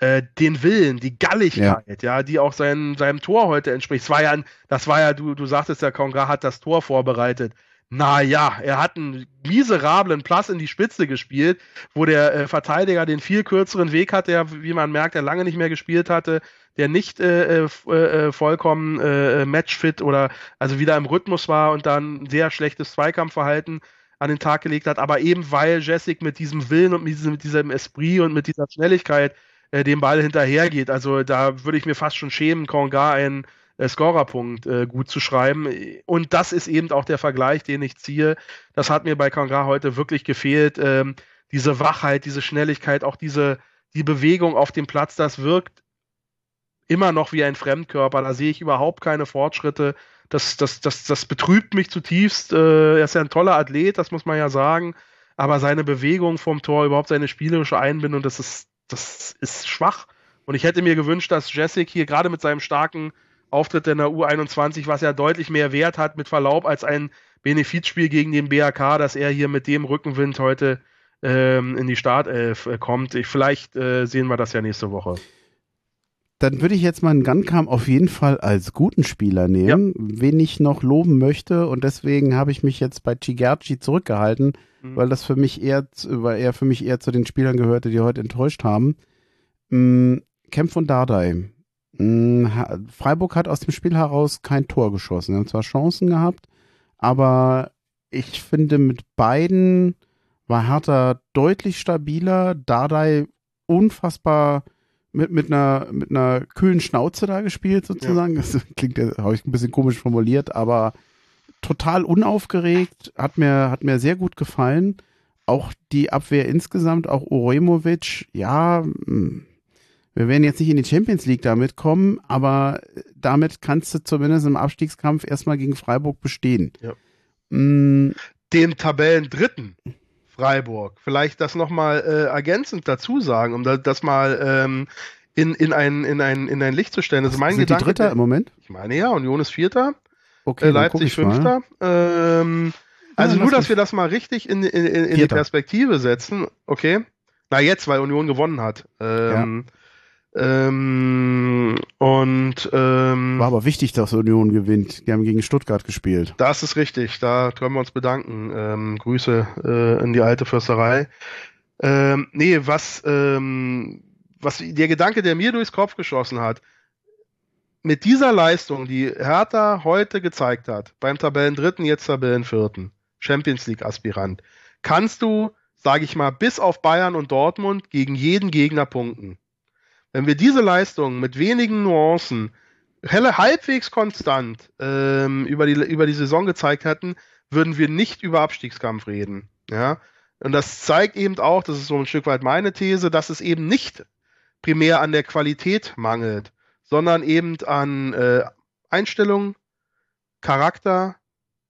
äh, den Willen, die Galligkeit, ja. ja, die auch sein, seinem Tor heute entspricht. Das war ja, das war ja, du, du sagtest ja, Konga hat das Tor vorbereitet. Naja, er hat einen miserablen Pass in die Spitze gespielt, wo der äh, Verteidiger den viel kürzeren Weg hat, der, wie man merkt, der lange nicht mehr gespielt hatte, der nicht äh, äh, äh vollkommen äh, matchfit oder also wieder im Rhythmus war und dann sehr schlechtes Zweikampfverhalten an den Tag gelegt hat, aber eben weil Jessic mit diesem Willen und mit diesem, mit diesem Esprit und mit dieser Schnelligkeit äh, dem Ball hinterhergeht. Also da würde ich mir fast schon schämen, Konga einen äh, Scorerpunkt äh, gut zu schreiben. Und das ist eben auch der Vergleich, den ich ziehe. Das hat mir bei Konga heute wirklich gefehlt. Ähm, diese Wachheit, diese Schnelligkeit, auch diese die Bewegung auf dem Platz, das wirkt immer noch wie ein Fremdkörper. Da sehe ich überhaupt keine Fortschritte. Das, das, das, das betrübt mich zutiefst. Äh, er ist ja ein toller Athlet, das muss man ja sagen. Aber seine Bewegung vom Tor, überhaupt seine spielerische Einbindung, das ist, das ist schwach. Und ich hätte mir gewünscht, dass Jessic hier gerade mit seinem starken Auftritt in der U21, was ja deutlich mehr Wert hat, mit Verlaub, als ein Benefizspiel gegen den BRK, dass er hier mit dem Rückenwind heute ähm, in die Startelf äh, kommt. Ich, vielleicht äh, sehen wir das ja nächste Woche dann würde ich jetzt mal einen Gunkam auf jeden Fall als guten Spieler nehmen, ja. wen ich noch loben möchte. Und deswegen habe ich mich jetzt bei Chigerci zurückgehalten, mhm. weil das für mich eher, weil er für mich eher zu den Spielern gehörte, die heute enttäuscht haben. Mhm, Kempf und Dardai. Mhm, Freiburg hat aus dem Spiel heraus kein Tor geschossen. Er hat zwar Chancen gehabt, aber ich finde, mit beiden war Hertha deutlich stabiler. Dardai unfassbar mit, mit, einer, mit einer kühlen Schnauze da gespielt, sozusagen. Ja. Das klingt, habe ich ein bisschen komisch formuliert, aber total unaufgeregt, hat mir, hat mir sehr gut gefallen. Auch die Abwehr insgesamt, auch Uremovic, ja, hm, wir werden jetzt nicht in die Champions League damit kommen, aber damit kannst du zumindest im Abstiegskampf erstmal gegen Freiburg bestehen. Ja. Mm. Dem Tabellendritten Freiburg. Vielleicht das nochmal äh, ergänzend dazu sagen, um da, das mal ähm, in, in, ein, in, ein, in ein Licht zu stellen. Also mein Sind Gedanke, die Dritter im Moment? Ich meine ja, Union ist Vierter, okay, äh, Leipzig Fünfter. Ähm, also ja, nur, dass wir das mal richtig in, in, in, in die Perspektive setzen. Okay. Na jetzt, weil Union gewonnen hat. Ähm, ja. Ähm, und ähm, war aber wichtig, dass Union gewinnt. Die haben gegen Stuttgart gespielt. Das ist richtig. Da können wir uns bedanken. Ähm, Grüße äh, in die alte Försterei. Ähm, nee, was, ähm, was der Gedanke, der mir durchs Kopf geschossen hat, mit dieser Leistung, die Hertha heute gezeigt hat, beim Tabellendritten, jetzt Tabellenvierten, Champions League Aspirant, kannst du, sage ich mal, bis auf Bayern und Dortmund gegen jeden Gegner punkten. Wenn wir diese Leistung mit wenigen Nuancen helle, halbwegs konstant ähm, über, die, über die Saison gezeigt hätten, würden wir nicht über Abstiegskampf reden. Ja? Und das zeigt eben auch, das ist so ein Stück weit meine These, dass es eben nicht primär an der Qualität mangelt, sondern eben an äh, Einstellung, Charakter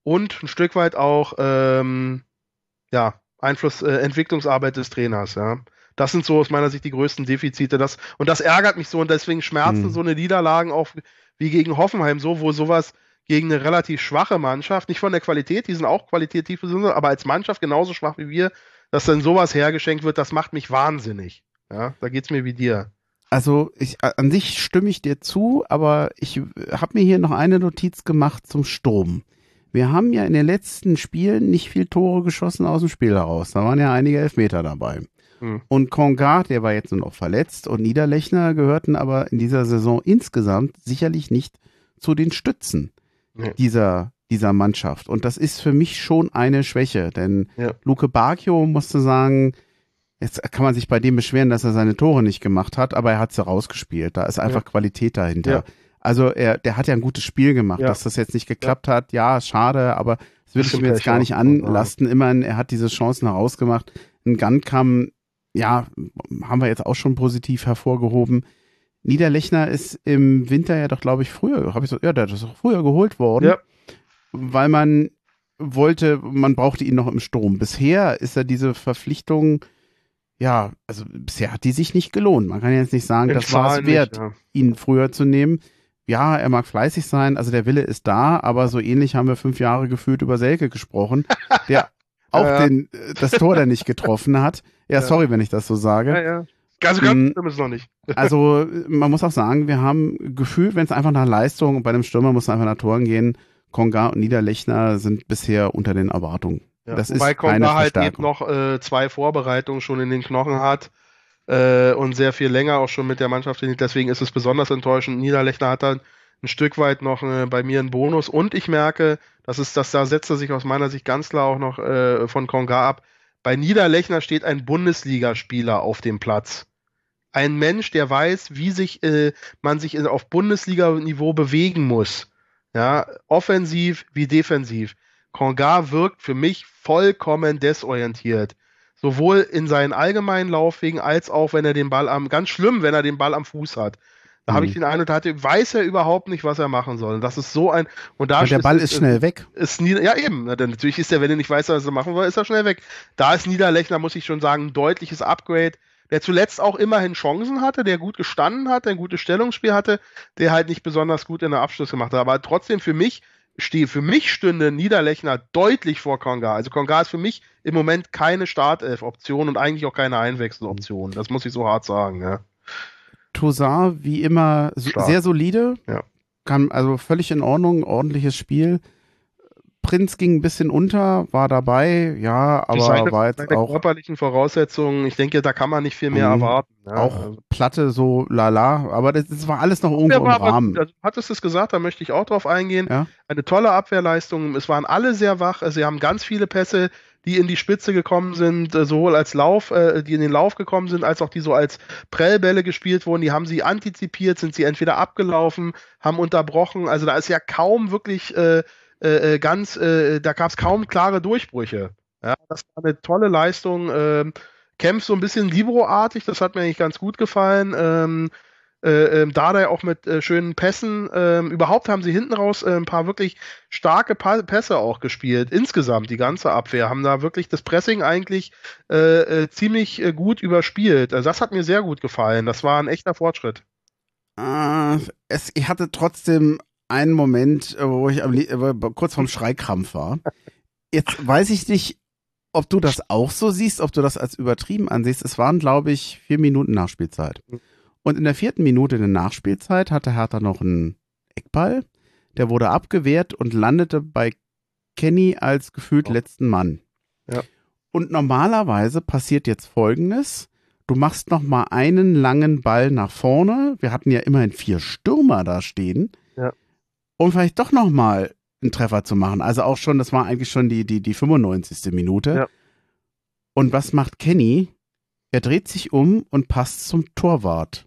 und ein Stück weit auch ähm, ja, Einfluss, äh, Entwicklungsarbeit des Trainers. Ja. Das sind so aus meiner Sicht die größten Defizite. Das, und das ärgert mich so und deswegen schmerzen hm. so eine Niederlagen auch wie gegen Hoffenheim so, wo sowas gegen eine relativ schwache Mannschaft, nicht von der Qualität, die sind auch qualitativ, aber als Mannschaft genauso schwach wie wir, dass dann sowas hergeschenkt wird, das macht mich wahnsinnig. Ja, da geht's mir wie dir. Also ich, an sich stimme ich dir zu, aber ich habe mir hier noch eine Notiz gemacht zum Sturm. Wir haben ja in den letzten Spielen nicht viel Tore geschossen aus dem Spiel heraus. Da waren ja einige Elfmeter dabei. Mhm. Und Konga, der war jetzt nur noch verletzt und Niederlechner gehörten aber in dieser Saison insgesamt sicherlich nicht zu den Stützen nee. dieser, dieser Mannschaft. Und das ist für mich schon eine Schwäche, denn ja. Luke Bacchio musste sagen, jetzt kann man sich bei dem beschweren, dass er seine Tore nicht gemacht hat, aber er hat sie rausgespielt. Da ist einfach ja. Qualität dahinter. Ja. Also er, der hat ja ein gutes Spiel gemacht. Dass das jetzt nicht geklappt hat, ja, schade, aber das würde ich mir jetzt gar nicht anlasten. Immerhin, er hat diese Chancen herausgemacht. Ein Gun kam ja, haben wir jetzt auch schon positiv hervorgehoben. Niederlechner ist im Winter ja doch, glaube ich, früher, habe ich so, ja, der ist auch früher geholt worden, ja. weil man wollte, man brauchte ihn noch im Sturm. Bisher ist er diese Verpflichtung, ja, also bisher hat die sich nicht gelohnt. Man kann jetzt nicht sagen, das war es wert, ja. ihn früher zu nehmen. Ja, er mag fleißig sein, also der Wille ist da, aber so ähnlich haben wir fünf Jahre gefühlt über Selke gesprochen, der auch ja, den, das Tor, der nicht getroffen hat. Ja, sorry, wenn ich das so sage. Ja, ja. Also ganz mm, stimmt es noch nicht. also man muss auch sagen, wir haben gefühlt, wenn es einfach nach Leistung und bei einem Stürmer muss es einfach nach Toren gehen. Konga und Niederlechner sind bisher unter den Erwartungen. Ja, das wobei ist Konga halt eben noch äh, zwei Vorbereitungen schon in den Knochen hat äh, und sehr viel länger auch schon mit der Mannschaft. Deswegen ist es besonders enttäuschend. Niederlechner hat dann ein Stück weit noch äh, bei mir einen Bonus und ich merke, das ist, das da setzt er sich aus meiner Sicht ganz klar auch noch äh, von Konga ab bei Niederlechner steht ein Bundesligaspieler auf dem Platz. Ein Mensch, der weiß, wie sich äh, man sich auf Bundesliga-Niveau bewegen muss. Ja, offensiv wie defensiv. Konga wirkt für mich vollkommen desorientiert. Sowohl in seinen allgemeinen Laufwegen als auch wenn er den Ball am, ganz schlimm, wenn er den Ball am Fuß hat. Da mhm. habe ich den Eindruck, hatte, weiß er überhaupt nicht, was er machen soll. Und das ist so ein. Und da ja, der Ball ist, ist schnell weg. Ist nie, ja, eben. Denn natürlich ist er, wenn er nicht weiß, was er machen soll, ist er schnell weg. Da ist Niederlechner, muss ich schon sagen, ein deutliches Upgrade. Der zuletzt auch immerhin Chancen hatte, der gut gestanden hat, der ein gutes Stellungsspiel hatte, der halt nicht besonders gut in der Abschluss gemacht hat. Aber trotzdem für mich stehe, für mich stünde Niederlechner deutlich vor Konga. Also Konga ist für mich im Moment keine Startelf-Option und eigentlich auch keine Einwechseloption. Das muss ich so hart sagen, ja. Tosar wie immer so, sehr solide. Ja. Kann, also völlig in Ordnung, ordentliches Spiel. Prinz ging ein bisschen unter, war dabei, ja, aber seine, war jetzt auch. körperlichen Voraussetzungen, ich denke, da kann man nicht viel mehr mhm. erwarten. Ja. Auch also Platte so lala, aber das, das war alles noch irgendwo im Rahmen. Also, hattest du es gesagt, da möchte ich auch drauf eingehen. Ja? Eine tolle Abwehrleistung, es waren alle sehr wach, also sie haben ganz viele Pässe, die in die Spitze gekommen sind, äh, sowohl als Lauf, äh, die in den Lauf gekommen sind, als auch die so als Prellbälle gespielt wurden, die haben sie antizipiert, sind sie entweder abgelaufen, haben unterbrochen, also da ist ja kaum wirklich äh, äh, äh, ganz, äh, da gab es kaum klare Durchbrüche. Ja, das war eine tolle Leistung. Ähm, kämpft so ein bisschen Libro-artig, das hat mir eigentlich ganz gut gefallen. Ähm, äh, ähm, Dardai auch mit äh, schönen Pässen. Ähm, überhaupt haben sie hinten raus äh, ein paar wirklich starke pa Pässe auch gespielt. Insgesamt die ganze Abwehr haben da wirklich das Pressing eigentlich äh, äh ziemlich äh, gut überspielt. Also das hat mir sehr gut gefallen. Das war ein echter Fortschritt. Es, ich hatte trotzdem einen Moment, äh, wo ich am, äh, kurz vorm Schreikrampf war. Jetzt weiß ich nicht, ob du das auch so siehst, ob du das als übertrieben ansiehst. Es waren, glaube ich, vier Minuten Nachspielzeit. Und in der vierten Minute der Nachspielzeit hatte Hertha noch einen Eckball. Der wurde abgewehrt und landete bei Kenny als gefühlt oh. letzten Mann. Ja. Und normalerweise passiert jetzt Folgendes. Du machst noch mal einen langen Ball nach vorne. Wir hatten ja immerhin vier Stürmer da stehen um vielleicht doch nochmal einen Treffer zu machen. Also auch schon, das war eigentlich schon die, die, die 95. Minute. Ja. Und was macht Kenny? Er dreht sich um und passt zum Torwart.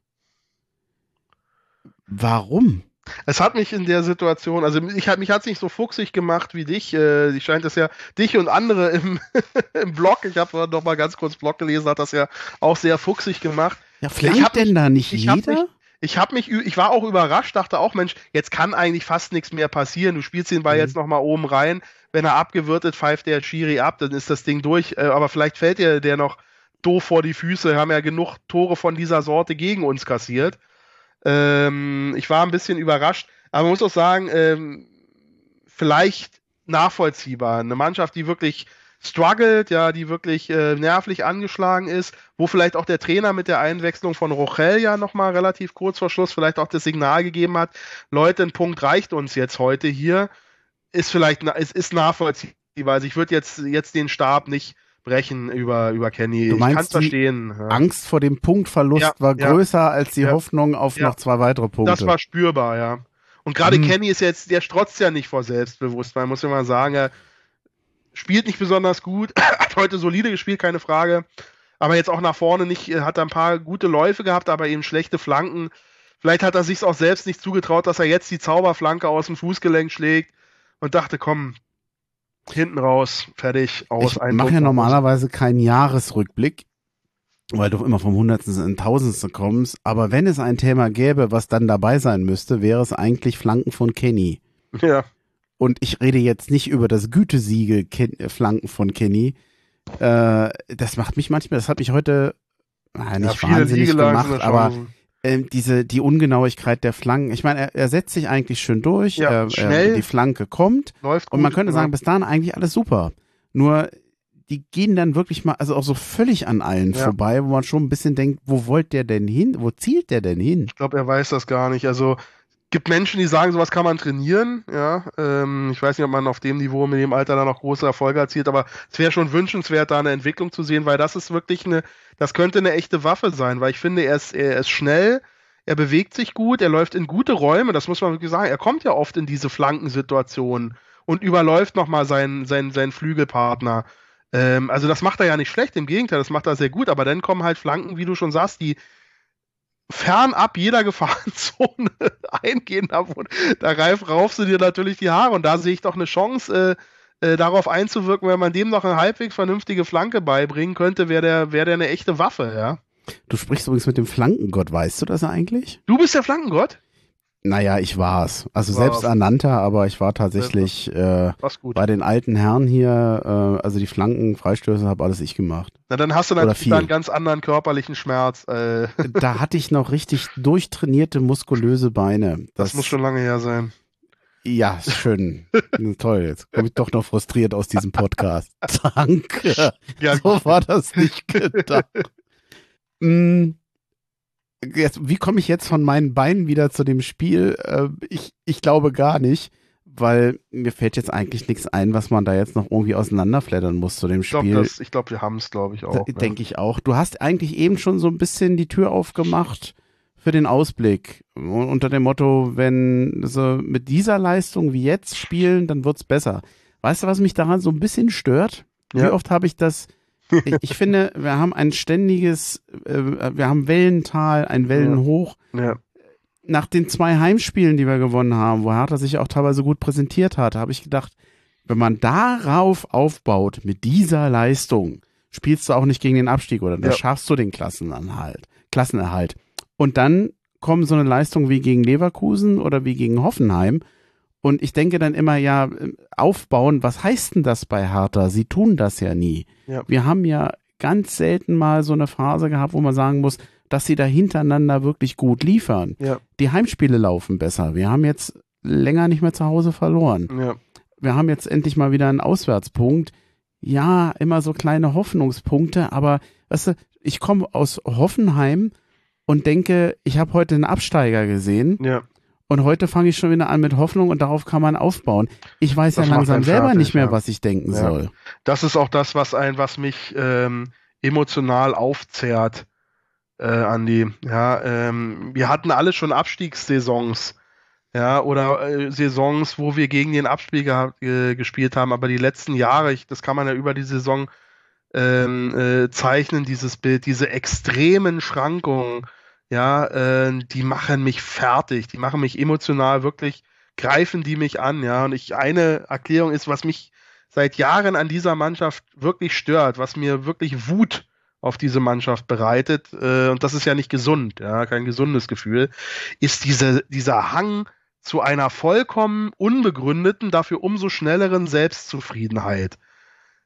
Warum? Es hat mich in der Situation, also ich, mich hat es nicht so fuchsig gemacht wie dich. Äh, ich scheint das ja, dich und andere im, im Blog, ich habe noch mal ganz kurz Blog gelesen, hat das ja auch sehr fuchsig gemacht. Ja, flankt denn mich, da nicht jeder? ich habe mich, ich war auch überrascht, dachte auch, Mensch, jetzt kann eigentlich fast nichts mehr passieren. Du spielst den Ball mhm. jetzt nochmal oben rein. Wenn er abgewirtet, pfeift der Schiri ab, dann ist das Ding durch. Äh, aber vielleicht fällt dir der noch doof vor die Füße. Wir haben ja genug Tore von dieser Sorte gegen uns kassiert. Ähm, ich war ein bisschen überrascht, aber man muss auch sagen, ähm, vielleicht nachvollziehbar. Eine Mannschaft, die wirklich struggelt, ja, die wirklich äh, nervlich angeschlagen ist, wo vielleicht auch der Trainer mit der Einwechslung von Rochel ja nochmal relativ kurz vor Schluss vielleicht auch das Signal gegeben hat, Leute, ein Punkt reicht uns jetzt heute hier, ist vielleicht, ist, ist nachvollziehbar. Also ich würde jetzt, jetzt den Stab nicht brechen über, über Kenny. Du meinst, ich kann verstehen. Ja. Angst vor dem Punktverlust ja, war größer ja, als die Hoffnung auf noch zwei weitere Punkte. Das war spürbar, ja. Und gerade hm. Kenny ist jetzt, der strotzt ja nicht vor Selbstbewusstsein, muss ich mal sagen. Er spielt nicht besonders gut, hat heute solide gespielt, keine Frage. Aber jetzt auch nach vorne nicht, äh, hat er ein paar gute Läufe gehabt, aber eben schlechte Flanken. Vielleicht hat er sich auch selbst nicht zugetraut, dass er jetzt die Zauberflanke aus dem Fußgelenk schlägt und dachte, komm, hinten raus, fertig, aus. Ich mache ja normalerweise keinen Jahresrückblick, weil du immer vom Hundertsten in Tausendsten kommst. Aber wenn es ein Thema gäbe, was dann dabei sein müsste, wäre es eigentlich Flanken von Kenny. Ja. Und ich rede jetzt nicht über das Gütesiegel Ken äh, Flanken von Kenny. Äh, das macht mich manchmal, das hat mich heute na, nicht ja, wahnsinnig gemacht, aber äh, diese die Ungenauigkeit der Flanken. Ich meine, er, er setzt sich eigentlich schön durch, ja, er, schnell, die Flanke kommt läuft gut, und man könnte sagen, bis dahin eigentlich alles super. Nur die gehen dann wirklich mal, also auch so völlig an allen ja. vorbei, wo man schon ein bisschen denkt, wo wollt der denn hin? Wo zielt der denn hin? Ich glaube, er weiß das gar nicht. Also gibt Menschen, die sagen, sowas kann man trainieren. Ja, ähm, ich weiß nicht, ob man auf dem Niveau mit dem Alter da noch große Erfolge erzielt, aber es wäre schon wünschenswert, da eine Entwicklung zu sehen, weil das ist wirklich eine, das könnte eine echte Waffe sein, weil ich finde, er ist, er ist schnell, er bewegt sich gut, er läuft in gute Räume, das muss man wirklich sagen. Er kommt ja oft in diese Flankensituationen und überläuft nochmal seinen, seinen, seinen Flügelpartner. Ähm, also das macht er ja nicht schlecht, im Gegenteil, das macht er sehr gut, aber dann kommen halt Flanken, wie du schon sagst, die fernab jeder Gefahrenzone eingehen. Da, da raufst du dir natürlich die Haare und da sehe ich doch eine Chance, äh, äh, darauf einzuwirken, wenn man dem noch eine halbwegs vernünftige Flanke beibringen könnte, wäre der, wär der eine echte Waffe, ja. Du sprichst übrigens mit dem Flankengott, weißt du das eigentlich? Du bist der Flankengott? Naja, ich war's. Also war selbst ernannter, aber ich war tatsächlich äh, bei den alten Herren hier, äh, also die Flanken, Freistöße, habe alles ich gemacht. Na, dann hast du natürlich einen ganz anderen körperlichen Schmerz. Äh. Da hatte ich noch richtig durchtrainierte, muskulöse Beine. Das, das muss schon lange her sein. Ja, schön. Toll, jetzt komme ich doch noch frustriert aus diesem Podcast. Danke. Ja, so war das nicht gedacht. mm, jetzt, wie komme ich jetzt von meinen Beinen wieder zu dem Spiel? Äh, ich, ich glaube gar nicht, weil mir fällt jetzt eigentlich nichts ein, was man da jetzt noch irgendwie auseinanderfleddern muss zu dem Spiel. Ich glaube, glaub, wir haben es, glaube ich, auch. Denke ja. ich auch. Du hast eigentlich eben schon so ein bisschen die Tür aufgemacht für den Ausblick. Unter dem Motto, wenn sie mit dieser Leistung wie jetzt spielen, dann wird's besser. Weißt du, was mich daran so ein bisschen stört? Ja. Wie oft habe ich das ich, ich, finde, wir haben ein ständiges, äh, wir haben Wellental, ein Wellenhoch. Ja. ja. Nach den zwei Heimspielen, die wir gewonnen haben, wo Hertha sich auch teilweise gut präsentiert hat, habe ich gedacht, wenn man darauf aufbaut, mit dieser Leistung, spielst du auch nicht gegen den Abstieg oder dann ja. schaffst du den Klassenanhalt, Klassenerhalt. Und dann kommen so eine Leistung wie gegen Leverkusen oder wie gegen Hoffenheim und ich denke dann immer, ja, aufbauen, was heißt denn das bei Hertha? Sie tun das ja nie. Ja. Wir haben ja ganz selten mal so eine Phase gehabt, wo man sagen muss, dass sie da hintereinander wirklich gut liefern. Ja. Die Heimspiele laufen besser. Wir haben jetzt länger nicht mehr zu Hause verloren. Ja. Wir haben jetzt endlich mal wieder einen Auswärtspunkt. Ja, immer so kleine Hoffnungspunkte, aber weißt du, ich komme aus Hoffenheim und denke, ich habe heute einen Absteiger gesehen. Ja. Und heute fange ich schon wieder an mit Hoffnung und darauf kann man aufbauen. Ich weiß das ja langsam selber fertig, nicht mehr, ja. was ich denken ja. soll. Das ist auch das, was ein, was mich ähm, emotional aufzehrt, äh, Andi. Ja, ähm, wir hatten alle schon Abstiegssaisons, ja, oder äh, Saisons, wo wir gegen den Abstieg äh, gespielt haben, aber die letzten Jahre, ich, das kann man ja über die Saison ähm, äh, zeichnen, dieses Bild, diese extremen Schrankungen ja, äh, die machen mich fertig, die machen mich emotional wirklich, greifen die mich an, ja. Und ich, eine Erklärung ist, was mich seit Jahren an dieser Mannschaft wirklich stört, was mir wirklich Wut auf diese Mannschaft bereitet, äh, und das ist ja nicht gesund, ja, kein gesundes Gefühl, ist diese, dieser Hang zu einer vollkommen unbegründeten, dafür umso schnelleren Selbstzufriedenheit.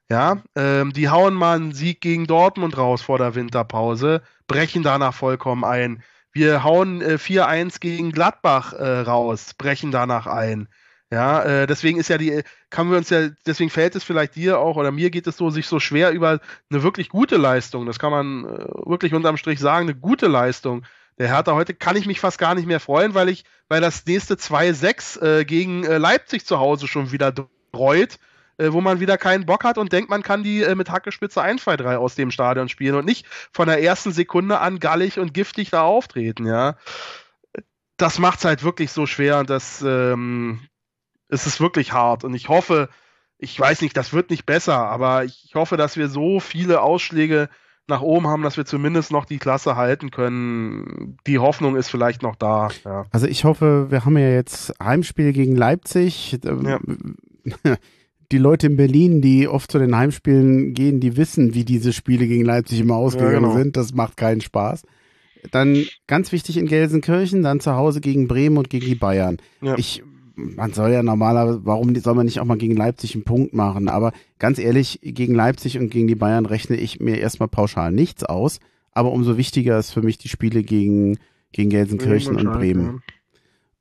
Ja, ähm, die hauen mal einen Sieg gegen Dortmund raus vor der Winterpause, brechen danach vollkommen ein. Wir hauen äh, 4-1 gegen Gladbach äh, raus, brechen danach ein. Ja, äh, deswegen ist ja die, kann wir uns ja, deswegen fällt es vielleicht dir auch oder mir geht es so, sich so schwer über eine wirklich gute Leistung, das kann man äh, wirklich unterm Strich sagen, eine gute Leistung. Der Hertha heute kann ich mich fast gar nicht mehr freuen, weil ich, weil das nächste 2-6 äh, gegen äh, Leipzig zu Hause schon wieder dreut äh, wo man wieder keinen Bock hat und denkt, man kann die äh, mit Hackespitze 1, 2, 3 aus dem Stadion spielen und nicht von der ersten Sekunde an gallig und giftig da auftreten, ja. Das macht es halt wirklich so schwer und das ähm, es ist wirklich hart und ich hoffe, ich weiß nicht, das wird nicht besser, aber ich hoffe, dass wir so viele Ausschläge nach oben haben, dass wir zumindest noch die Klasse halten können. Die Hoffnung ist vielleicht noch da. Ja. Also ich hoffe, wir haben ja jetzt Heimspiel gegen Leipzig. Ja. die Leute in Berlin, die oft zu den Heimspielen gehen, die wissen, wie diese Spiele gegen Leipzig immer ausgegangen ja, genau. sind. Das macht keinen Spaß. Dann ganz wichtig in Gelsenkirchen, dann zu Hause gegen Bremen und gegen die Bayern. Ja. Ich, man soll ja normalerweise, warum soll man nicht auch mal gegen Leipzig einen Punkt machen? Aber ganz ehrlich, gegen Leipzig und gegen die Bayern rechne ich mir erstmal pauschal nichts aus. Aber umso wichtiger ist für mich die Spiele gegen, gegen Gelsenkirchen und Bremen.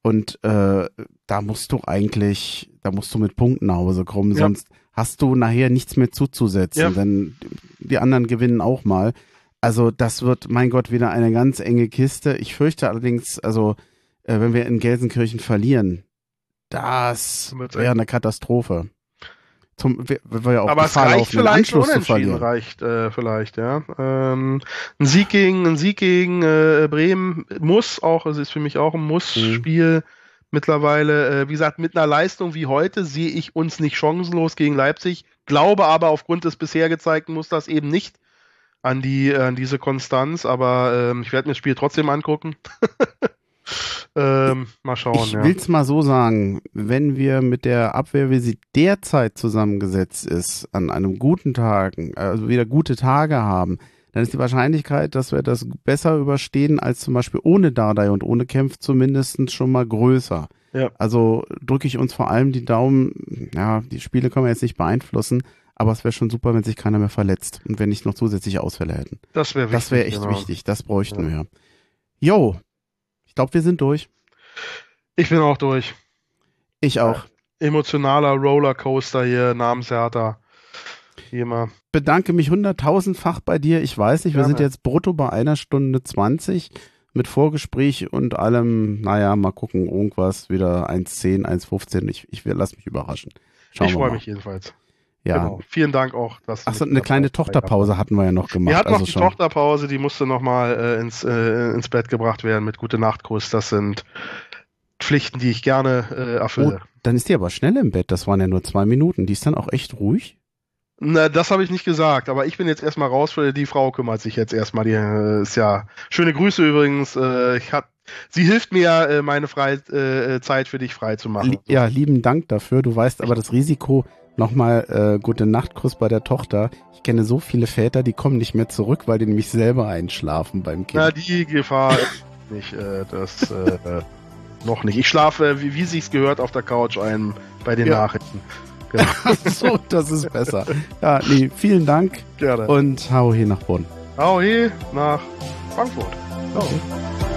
Und äh, da musst du eigentlich, da musst du mit Punkten nach Hause kommen, ja. sonst hast du nachher nichts mehr zuzusetzen, ja. denn die anderen gewinnen auch mal. Also das wird, mein Gott, wieder eine ganz enge Kiste. Ich fürchte allerdings, also äh, wenn wir in Gelsenkirchen verlieren, das wäre eine Katastrophe. Zum, wir ja auch Aber es reicht vielleicht unentschieden, reicht äh, vielleicht, ja. Ähm, ein Sieg gegen, ein Sieg gegen äh, Bremen muss auch, es ist für mich auch ein Muss-Spiel mhm. mittlerweile. Äh, wie gesagt, mit einer Leistung wie heute sehe ich uns nicht chancenlos gegen Leipzig, glaube aber aufgrund des bisher gezeigten Musters eben nicht an die an diese Konstanz, aber ähm, ich werde mir das Spiel trotzdem angucken. Ähm, mal schauen. Ich ja. will es mal so sagen, wenn wir mit der Abwehr, wie sie derzeit zusammengesetzt ist, an einem guten Tag, also wieder gute Tage haben, dann ist die Wahrscheinlichkeit, dass wir das besser überstehen als zum Beispiel ohne Dardai und ohne Kämpf zumindest schon mal größer. Ja. Also drücke ich uns vor allem die Daumen, ja, die Spiele können wir jetzt nicht beeinflussen, aber es wäre schon super, wenn sich keiner mehr verletzt und wenn nicht noch zusätzliche Ausfälle hätten. Das wäre wichtig. Das wäre echt genau. wichtig, das bräuchten ja. wir. Jo, ich glaube, wir sind durch. Ich bin auch durch. Ich auch. Äh, emotionaler Rollercoaster hier namens Hertha. Wie immer. Bedanke mich hunderttausendfach bei dir. Ich weiß nicht, wir sind jetzt brutto bei einer Stunde 20 mit Vorgespräch und allem, naja, mal gucken, irgendwas, wieder 1,10, 1,15. Ich, ich lass mich überraschen. Schauen ich freue mich jedenfalls. Ja. Genau. Vielen Dank auch. Dass Achso, eine kleine Tochterpause hatten wir ja noch gemacht. Wir hatten also noch die schon. Tochterpause, die musste nochmal äh, ins, äh, ins Bett gebracht werden mit Gute Nachtkuss. Das sind Pflichten, die ich gerne äh, erfülle. Oh, dann ist die aber schnell im Bett. Das waren ja nur zwei Minuten. Die ist dann auch echt ruhig. Na, das habe ich nicht gesagt, aber ich bin jetzt erstmal raus, die Frau kümmert sich jetzt erstmal. Die äh, ist ja. Schöne Grüße übrigens. Äh, ich hab, sie hilft mir, äh, meine Freie, äh, Zeit für dich frei zu machen. Ja, lieben Dank dafür. Du weißt aber das Risiko, Nochmal äh, gute Nachtkuss bei der Tochter. Ich kenne so viele Väter, die kommen nicht mehr zurück, weil die nämlich selber einschlafen beim Kind. Na, die Gefahr nicht. Äh, das äh, noch nicht. Ich schlafe, wie, wie sich's gehört, auf der Couch ein bei den ja. Nachrichten. Genau. so, das ist besser. Ja, nee, vielen Dank. Gerne. Und hau hier nach Bonn. Hau hier nach Frankfurt. Oh. Okay.